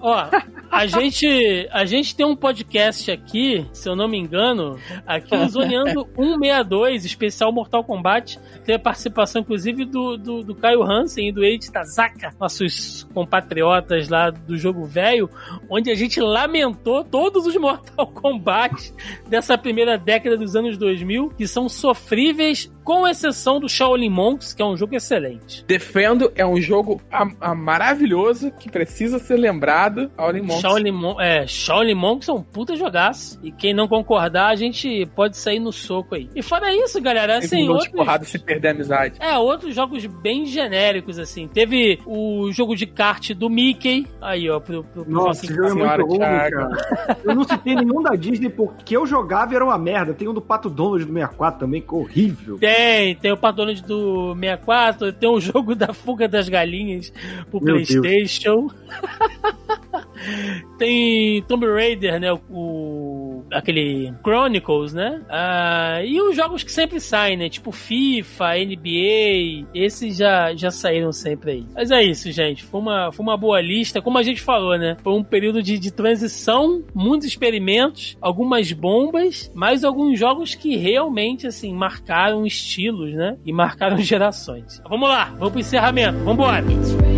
Ó, a gente, a gente tem um podcast aqui, se eu não me engano, aqui o Zoneando 162, especial Mortal Kombat. Tem a participação, inclusive, do, do, do Caio Hansen e do Eiji Tazaka, nossos compatriotas lá do jogo velho, onde a gente lamentou todos os Mortal Kombat dessa primeira década dos anos 2000, que são sofríveis, com exceção do Shaolin Monks, que é um jogo excelente. Defendo é um jogo a- a maravilhoso que precisa ser lembrado. Shaolin Monks. Shaolin, Mon é, Shaolin Monks é um puta jogaço. E quem não concordar, a gente pode sair no soco aí. E fora isso, galera, assim, um outros, porrada se perder a amizade. é, outros jogos bem genéricos, assim. Teve o jogo de kart do Mickey. Aí, ó, pro, pro, pro Nossa, Joaquim jogo é muito ruim, cara. Eu não citei nenhum da Disney porque eu jogava e era uma merda. Tem um do Pato Donald do 64 também, que é horrível. Tem, tem o Pato Donald do 64, tem o jogo da fuga das galinhas pro Meu Deus. Playstation. tem Tomb Raider, né? O, aquele Chronicles, né? Ah, e os jogos que sempre saem, né? Tipo FIFA, NBA, esses já, já saíram sempre aí. Mas é isso, gente. Foi uma, foi uma boa lista. Como a gente falou, né? Foi um período de, de transição, muitos experimentos, algumas bombas, mas alguns jogos que realmente, assim, marcaram estilos, né? E marcaram gerações. Vamos lá, vamos pro encerramento. Vambora! It's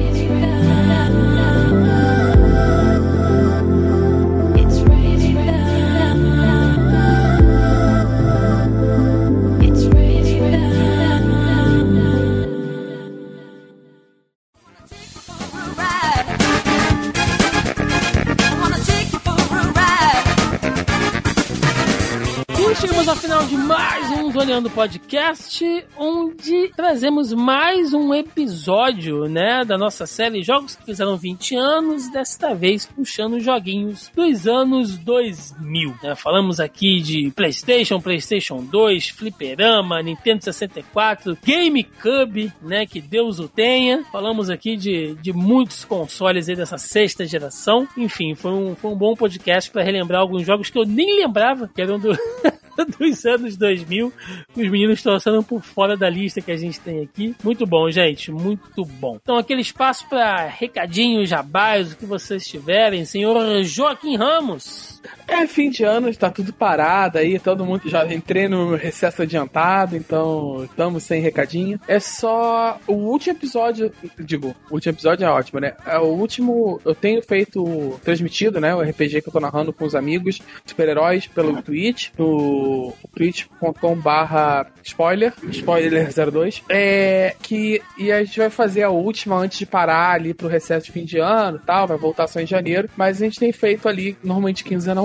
mais Zoneando Podcast, onde trazemos mais um episódio, né, da nossa série Jogos que fizeram 20 anos, desta vez puxando joguinhos dos anos 2000. Né? Falamos aqui de PlayStation, PlayStation 2, Fliperama, Nintendo 64, GameCube, né, que Deus o tenha. Falamos aqui de, de muitos consoles aí dessa sexta geração. Enfim, foi um, foi um bom podcast para relembrar alguns jogos que eu nem lembrava que eram do dos anos 2000. Os meninos trouxeram por fora da lista que a gente tem aqui. Muito bom, gente. Muito bom. Então, aquele espaço para recadinhos, jabás, o que vocês tiverem. Senhor Joaquim Ramos. É fim de ano, está tudo parado aí, todo mundo já entrei no recesso adiantado, então estamos sem recadinho. É só o último episódio, digo, o último episódio é ótimo, né? É o último, eu tenho feito, transmitido, né, o RPG que eu tô narrando com os amigos, super-heróis, pelo Twitch, no twitch.com barra spoiler, spoiler 02, é que, e a gente vai fazer a última antes de parar ali pro recesso de fim de ano tal, vai voltar só em janeiro, mas a gente tem feito ali, normalmente quinzenalmente,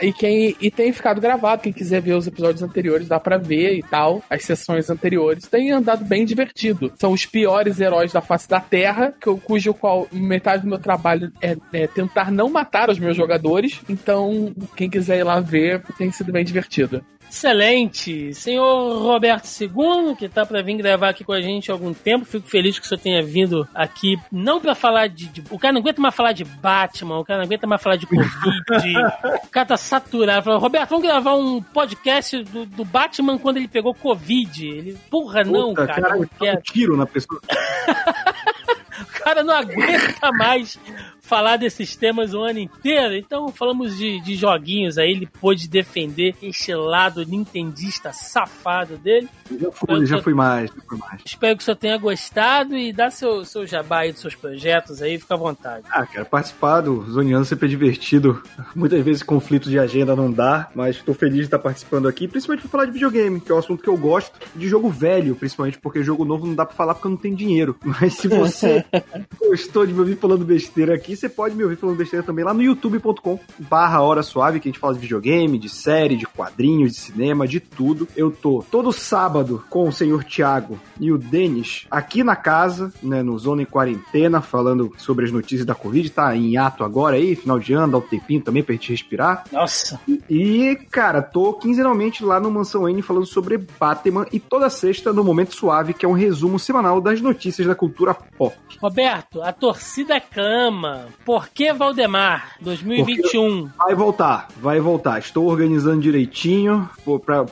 e, quem, e tem ficado gravado. Quem quiser ver os episódios anteriores, dá pra ver e tal. As sessões anteriores. Tem andado bem divertido. São os piores heróis da face da Terra, que eu, cujo qual metade do meu trabalho é, é tentar não matar os meus jogadores. Então, quem quiser ir lá ver, tem sido bem divertido. Excelente. Senhor Roberto II, que tá para vir gravar aqui com a gente há algum tempo, fico feliz que o senhor tenha vindo aqui, não para falar de, de, O cara não aguenta mais falar de Batman, o cara não aguenta mais falar de Covid. o cara tá saturado. Falou, Roberto, vamos gravar um podcast do, do, Batman quando ele pegou Covid. Ele, porra, não, cara. cara quero. Um tiro na pessoa. o cara não aguenta mais falar desses temas o ano inteiro. Então falamos de, de joguinhos aí, ele pôde defender este lado nintendista safado dele. Já fui, já fui mais, já fui mais. Espero que o senhor tenha gostado e dá seu, seu jabá aí dos seus projetos aí, fica à vontade. Ah, quero participar do Zoneando sempre é divertido. Muitas vezes conflitos de agenda não dá, mas estou feliz de estar participando aqui, principalmente para falar de videogame, que é um assunto que eu gosto, de jogo velho, principalmente porque jogo novo não dá para falar porque eu não tenho dinheiro. Mas se você gostou de me ouvir falando besteira aqui, você pode me ouvir falando besteira também lá no youtube.com barra Hora Suave, que a gente fala de videogame, de série, de quadrinhos, de cinema, de tudo. Eu tô todo sábado com o senhor Thiago e o Denis aqui na casa, né, no Zona em Quarentena, falando sobre as notícias da Covid. Tá em ato agora aí, final de ano, dá um tempinho também pra gente respirar. Nossa! E, cara, tô quinzenalmente lá no Mansão N falando sobre Batman e toda sexta no Momento Suave, que é um resumo semanal das notícias da cultura pop. Roberto, a torcida clama. Por que Valdemar 2021? Porque vai voltar, vai voltar. Estou organizando direitinho,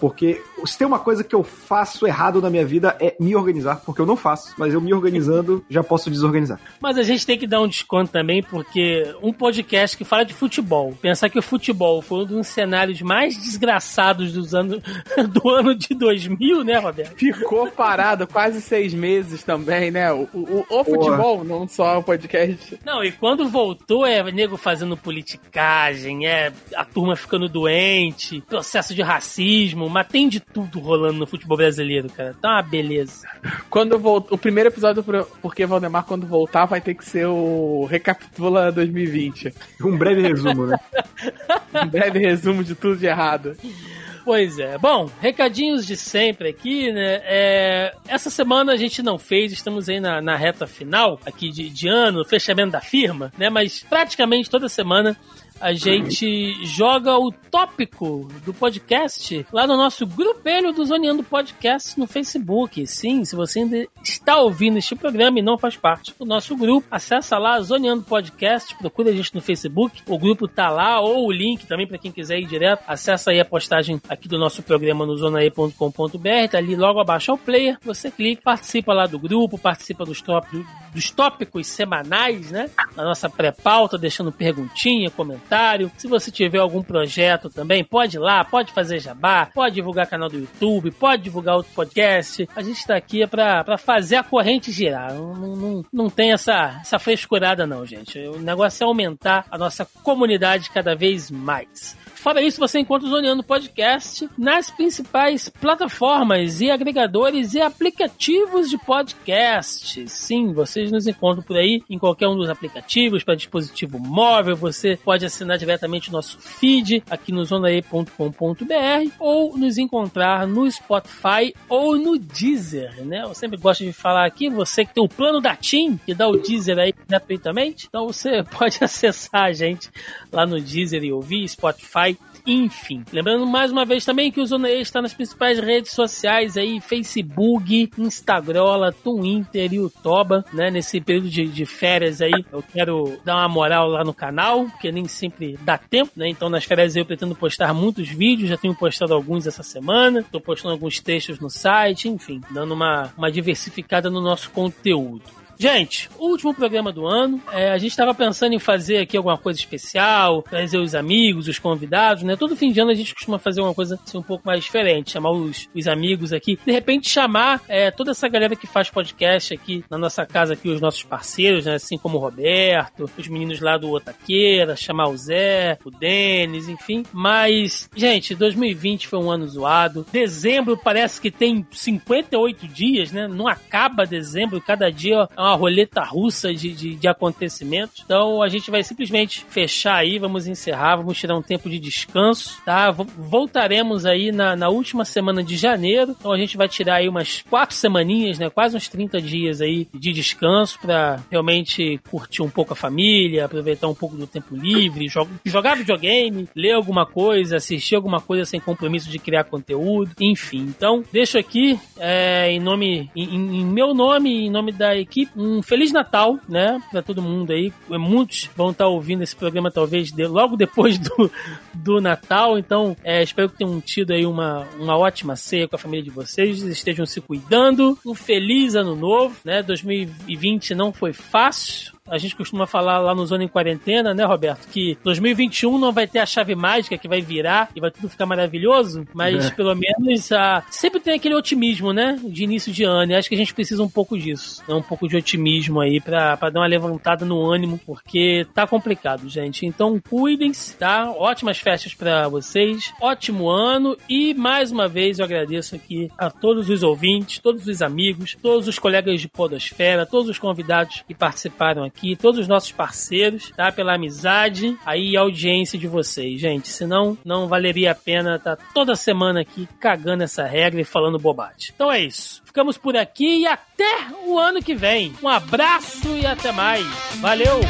porque se tem uma coisa que eu faço errado na minha vida é me organizar, porque eu não faço, mas eu me organizando já posso desorganizar. Mas a gente tem que dar um desconto também, porque um podcast que fala de futebol, pensar que o futebol foi um dos cenários mais desgraçados dos anos, do ano de 2000, né, Roberto? Ficou parado quase seis meses também, né? O, o, o futebol, não só o podcast. Não, e quando voltou é nego fazendo politicagem, é a turma ficando doente, processo de racismo, mas tem de tudo rolando no futebol brasileiro, cara. Tá uma beleza. Quando volto, o primeiro episódio do Porque Valdemar, quando voltar, vai ter que ser o Recapitula 2020. Um breve resumo, né? um breve resumo de tudo de errado. Pois é. Bom, recadinhos de sempre aqui, né? É, essa semana a gente não fez, estamos aí na, na reta final aqui de, de ano, fechamento da firma, né? Mas praticamente toda semana a gente joga o tópico do podcast lá no nosso grupelho do Zoneando Podcast no Facebook. Sim, se você ainda está ouvindo este programa e não faz parte do nosso grupo, acessa lá Zoneando Podcast, procura a gente no Facebook, o grupo tá lá, ou o link também para quem quiser ir direto, acessa aí a postagem aqui do nosso programa no zonae.com.br, tá ali logo abaixo ao player, você clica, participa lá do grupo, participa dos tópicos, dos tópicos semanais, né? Na nossa pré-pauta, deixando perguntinha, comentário se você tiver algum projeto também, pode ir lá, pode fazer jabá, pode divulgar canal do YouTube, pode divulgar outro podcast. A gente está aqui para fazer a corrente girar. Não, não, não tem essa, essa frescurada, não, gente. O negócio é aumentar a nossa comunidade cada vez mais. Fora isso, você encontra o Zoneando Podcast nas principais plataformas e agregadores e aplicativos de podcast. Sim, vocês nos encontram por aí em qualquer um dos aplicativos para dispositivo móvel. Você pode assinar diretamente o nosso feed aqui no zonae.com.br ou nos encontrar no Spotify ou no Deezer, né? Eu sempre gosto de falar aqui, você que tem o plano da TIM, que dá o Deezer aí gratuitamente, então você pode acessar a gente lá no Deezer e ouvir, Spotify, enfim. Lembrando mais uma vez também que o Zona E está nas principais redes sociais aí, Facebook, Instagram, Twitter e o né? Nesse período de, de, férias aí, eu quero dar uma moral lá no canal, porque nem sempre dá tempo, né? Então nas férias eu pretendo postar muitos vídeos, já tenho postado alguns essa semana, tô postando alguns textos no site, enfim, dando uma, uma diversificada no nosso conteúdo. Gente, último programa do ano. É, a gente estava pensando em fazer aqui alguma coisa especial, trazer os amigos, os convidados, né? Todo fim de ano a gente costuma fazer uma coisa assim, um pouco mais diferente, chamar os, os amigos aqui. De repente chamar é, toda essa galera que faz podcast aqui na nossa casa, aqui, os nossos parceiros, né? Assim como o Roberto, os meninos lá do Otaqueira, chamar o Zé, o Denis, enfim. Mas, gente, 2020 foi um ano zoado. Dezembro parece que tem 58 dias, né? Não acaba dezembro, cada dia é uma roleta russa de, de, de, acontecimentos. Então a gente vai simplesmente fechar aí, vamos encerrar, vamos tirar um tempo de descanso, tá? Voltaremos aí na, na última semana de janeiro. Então a gente vai tirar aí umas quatro semaninhas, né? Quase uns 30 dias aí de descanso para realmente curtir um pouco a família, aproveitar um pouco do tempo livre, jogar videogame, ler alguma coisa, assistir alguma coisa sem compromisso de criar conteúdo, enfim. Então, deixo aqui é, em nome, em, em meu nome em nome da equipe um Feliz Natal, né? Pra todo mundo aí. Muitos vão estar tá ouvindo esse programa, talvez, de, logo depois do, do Natal. Então, é, espero que tenham tido aí uma, uma ótima ceia com a família de vocês. Estejam se cuidando. Um feliz ano novo, né? 2020 não foi fácil a gente costuma falar lá no Zona em Quarentena, né, Roberto? Que 2021 não vai ter a chave mágica que vai virar e vai tudo ficar maravilhoso, mas é. pelo menos a... sempre tem aquele otimismo, né? De início de ano. E acho que a gente precisa um pouco disso. Né? Um pouco de otimismo aí pra, pra dar uma levantada no ânimo, porque tá complicado, gente. Então cuidem-se, tá? Ótimas festas para vocês, ótimo ano e mais uma vez eu agradeço aqui a todos os ouvintes, todos os amigos, todos os colegas de Podosfera, todos os convidados que participaram aqui aqui, todos os nossos parceiros, tá? Pela amizade aí audiência de vocês, gente. Senão, não valeria a pena estar tá toda semana aqui cagando essa regra e falando bobagem. Então é isso. Ficamos por aqui e até o ano que vem. Um abraço e até mais. Valeu!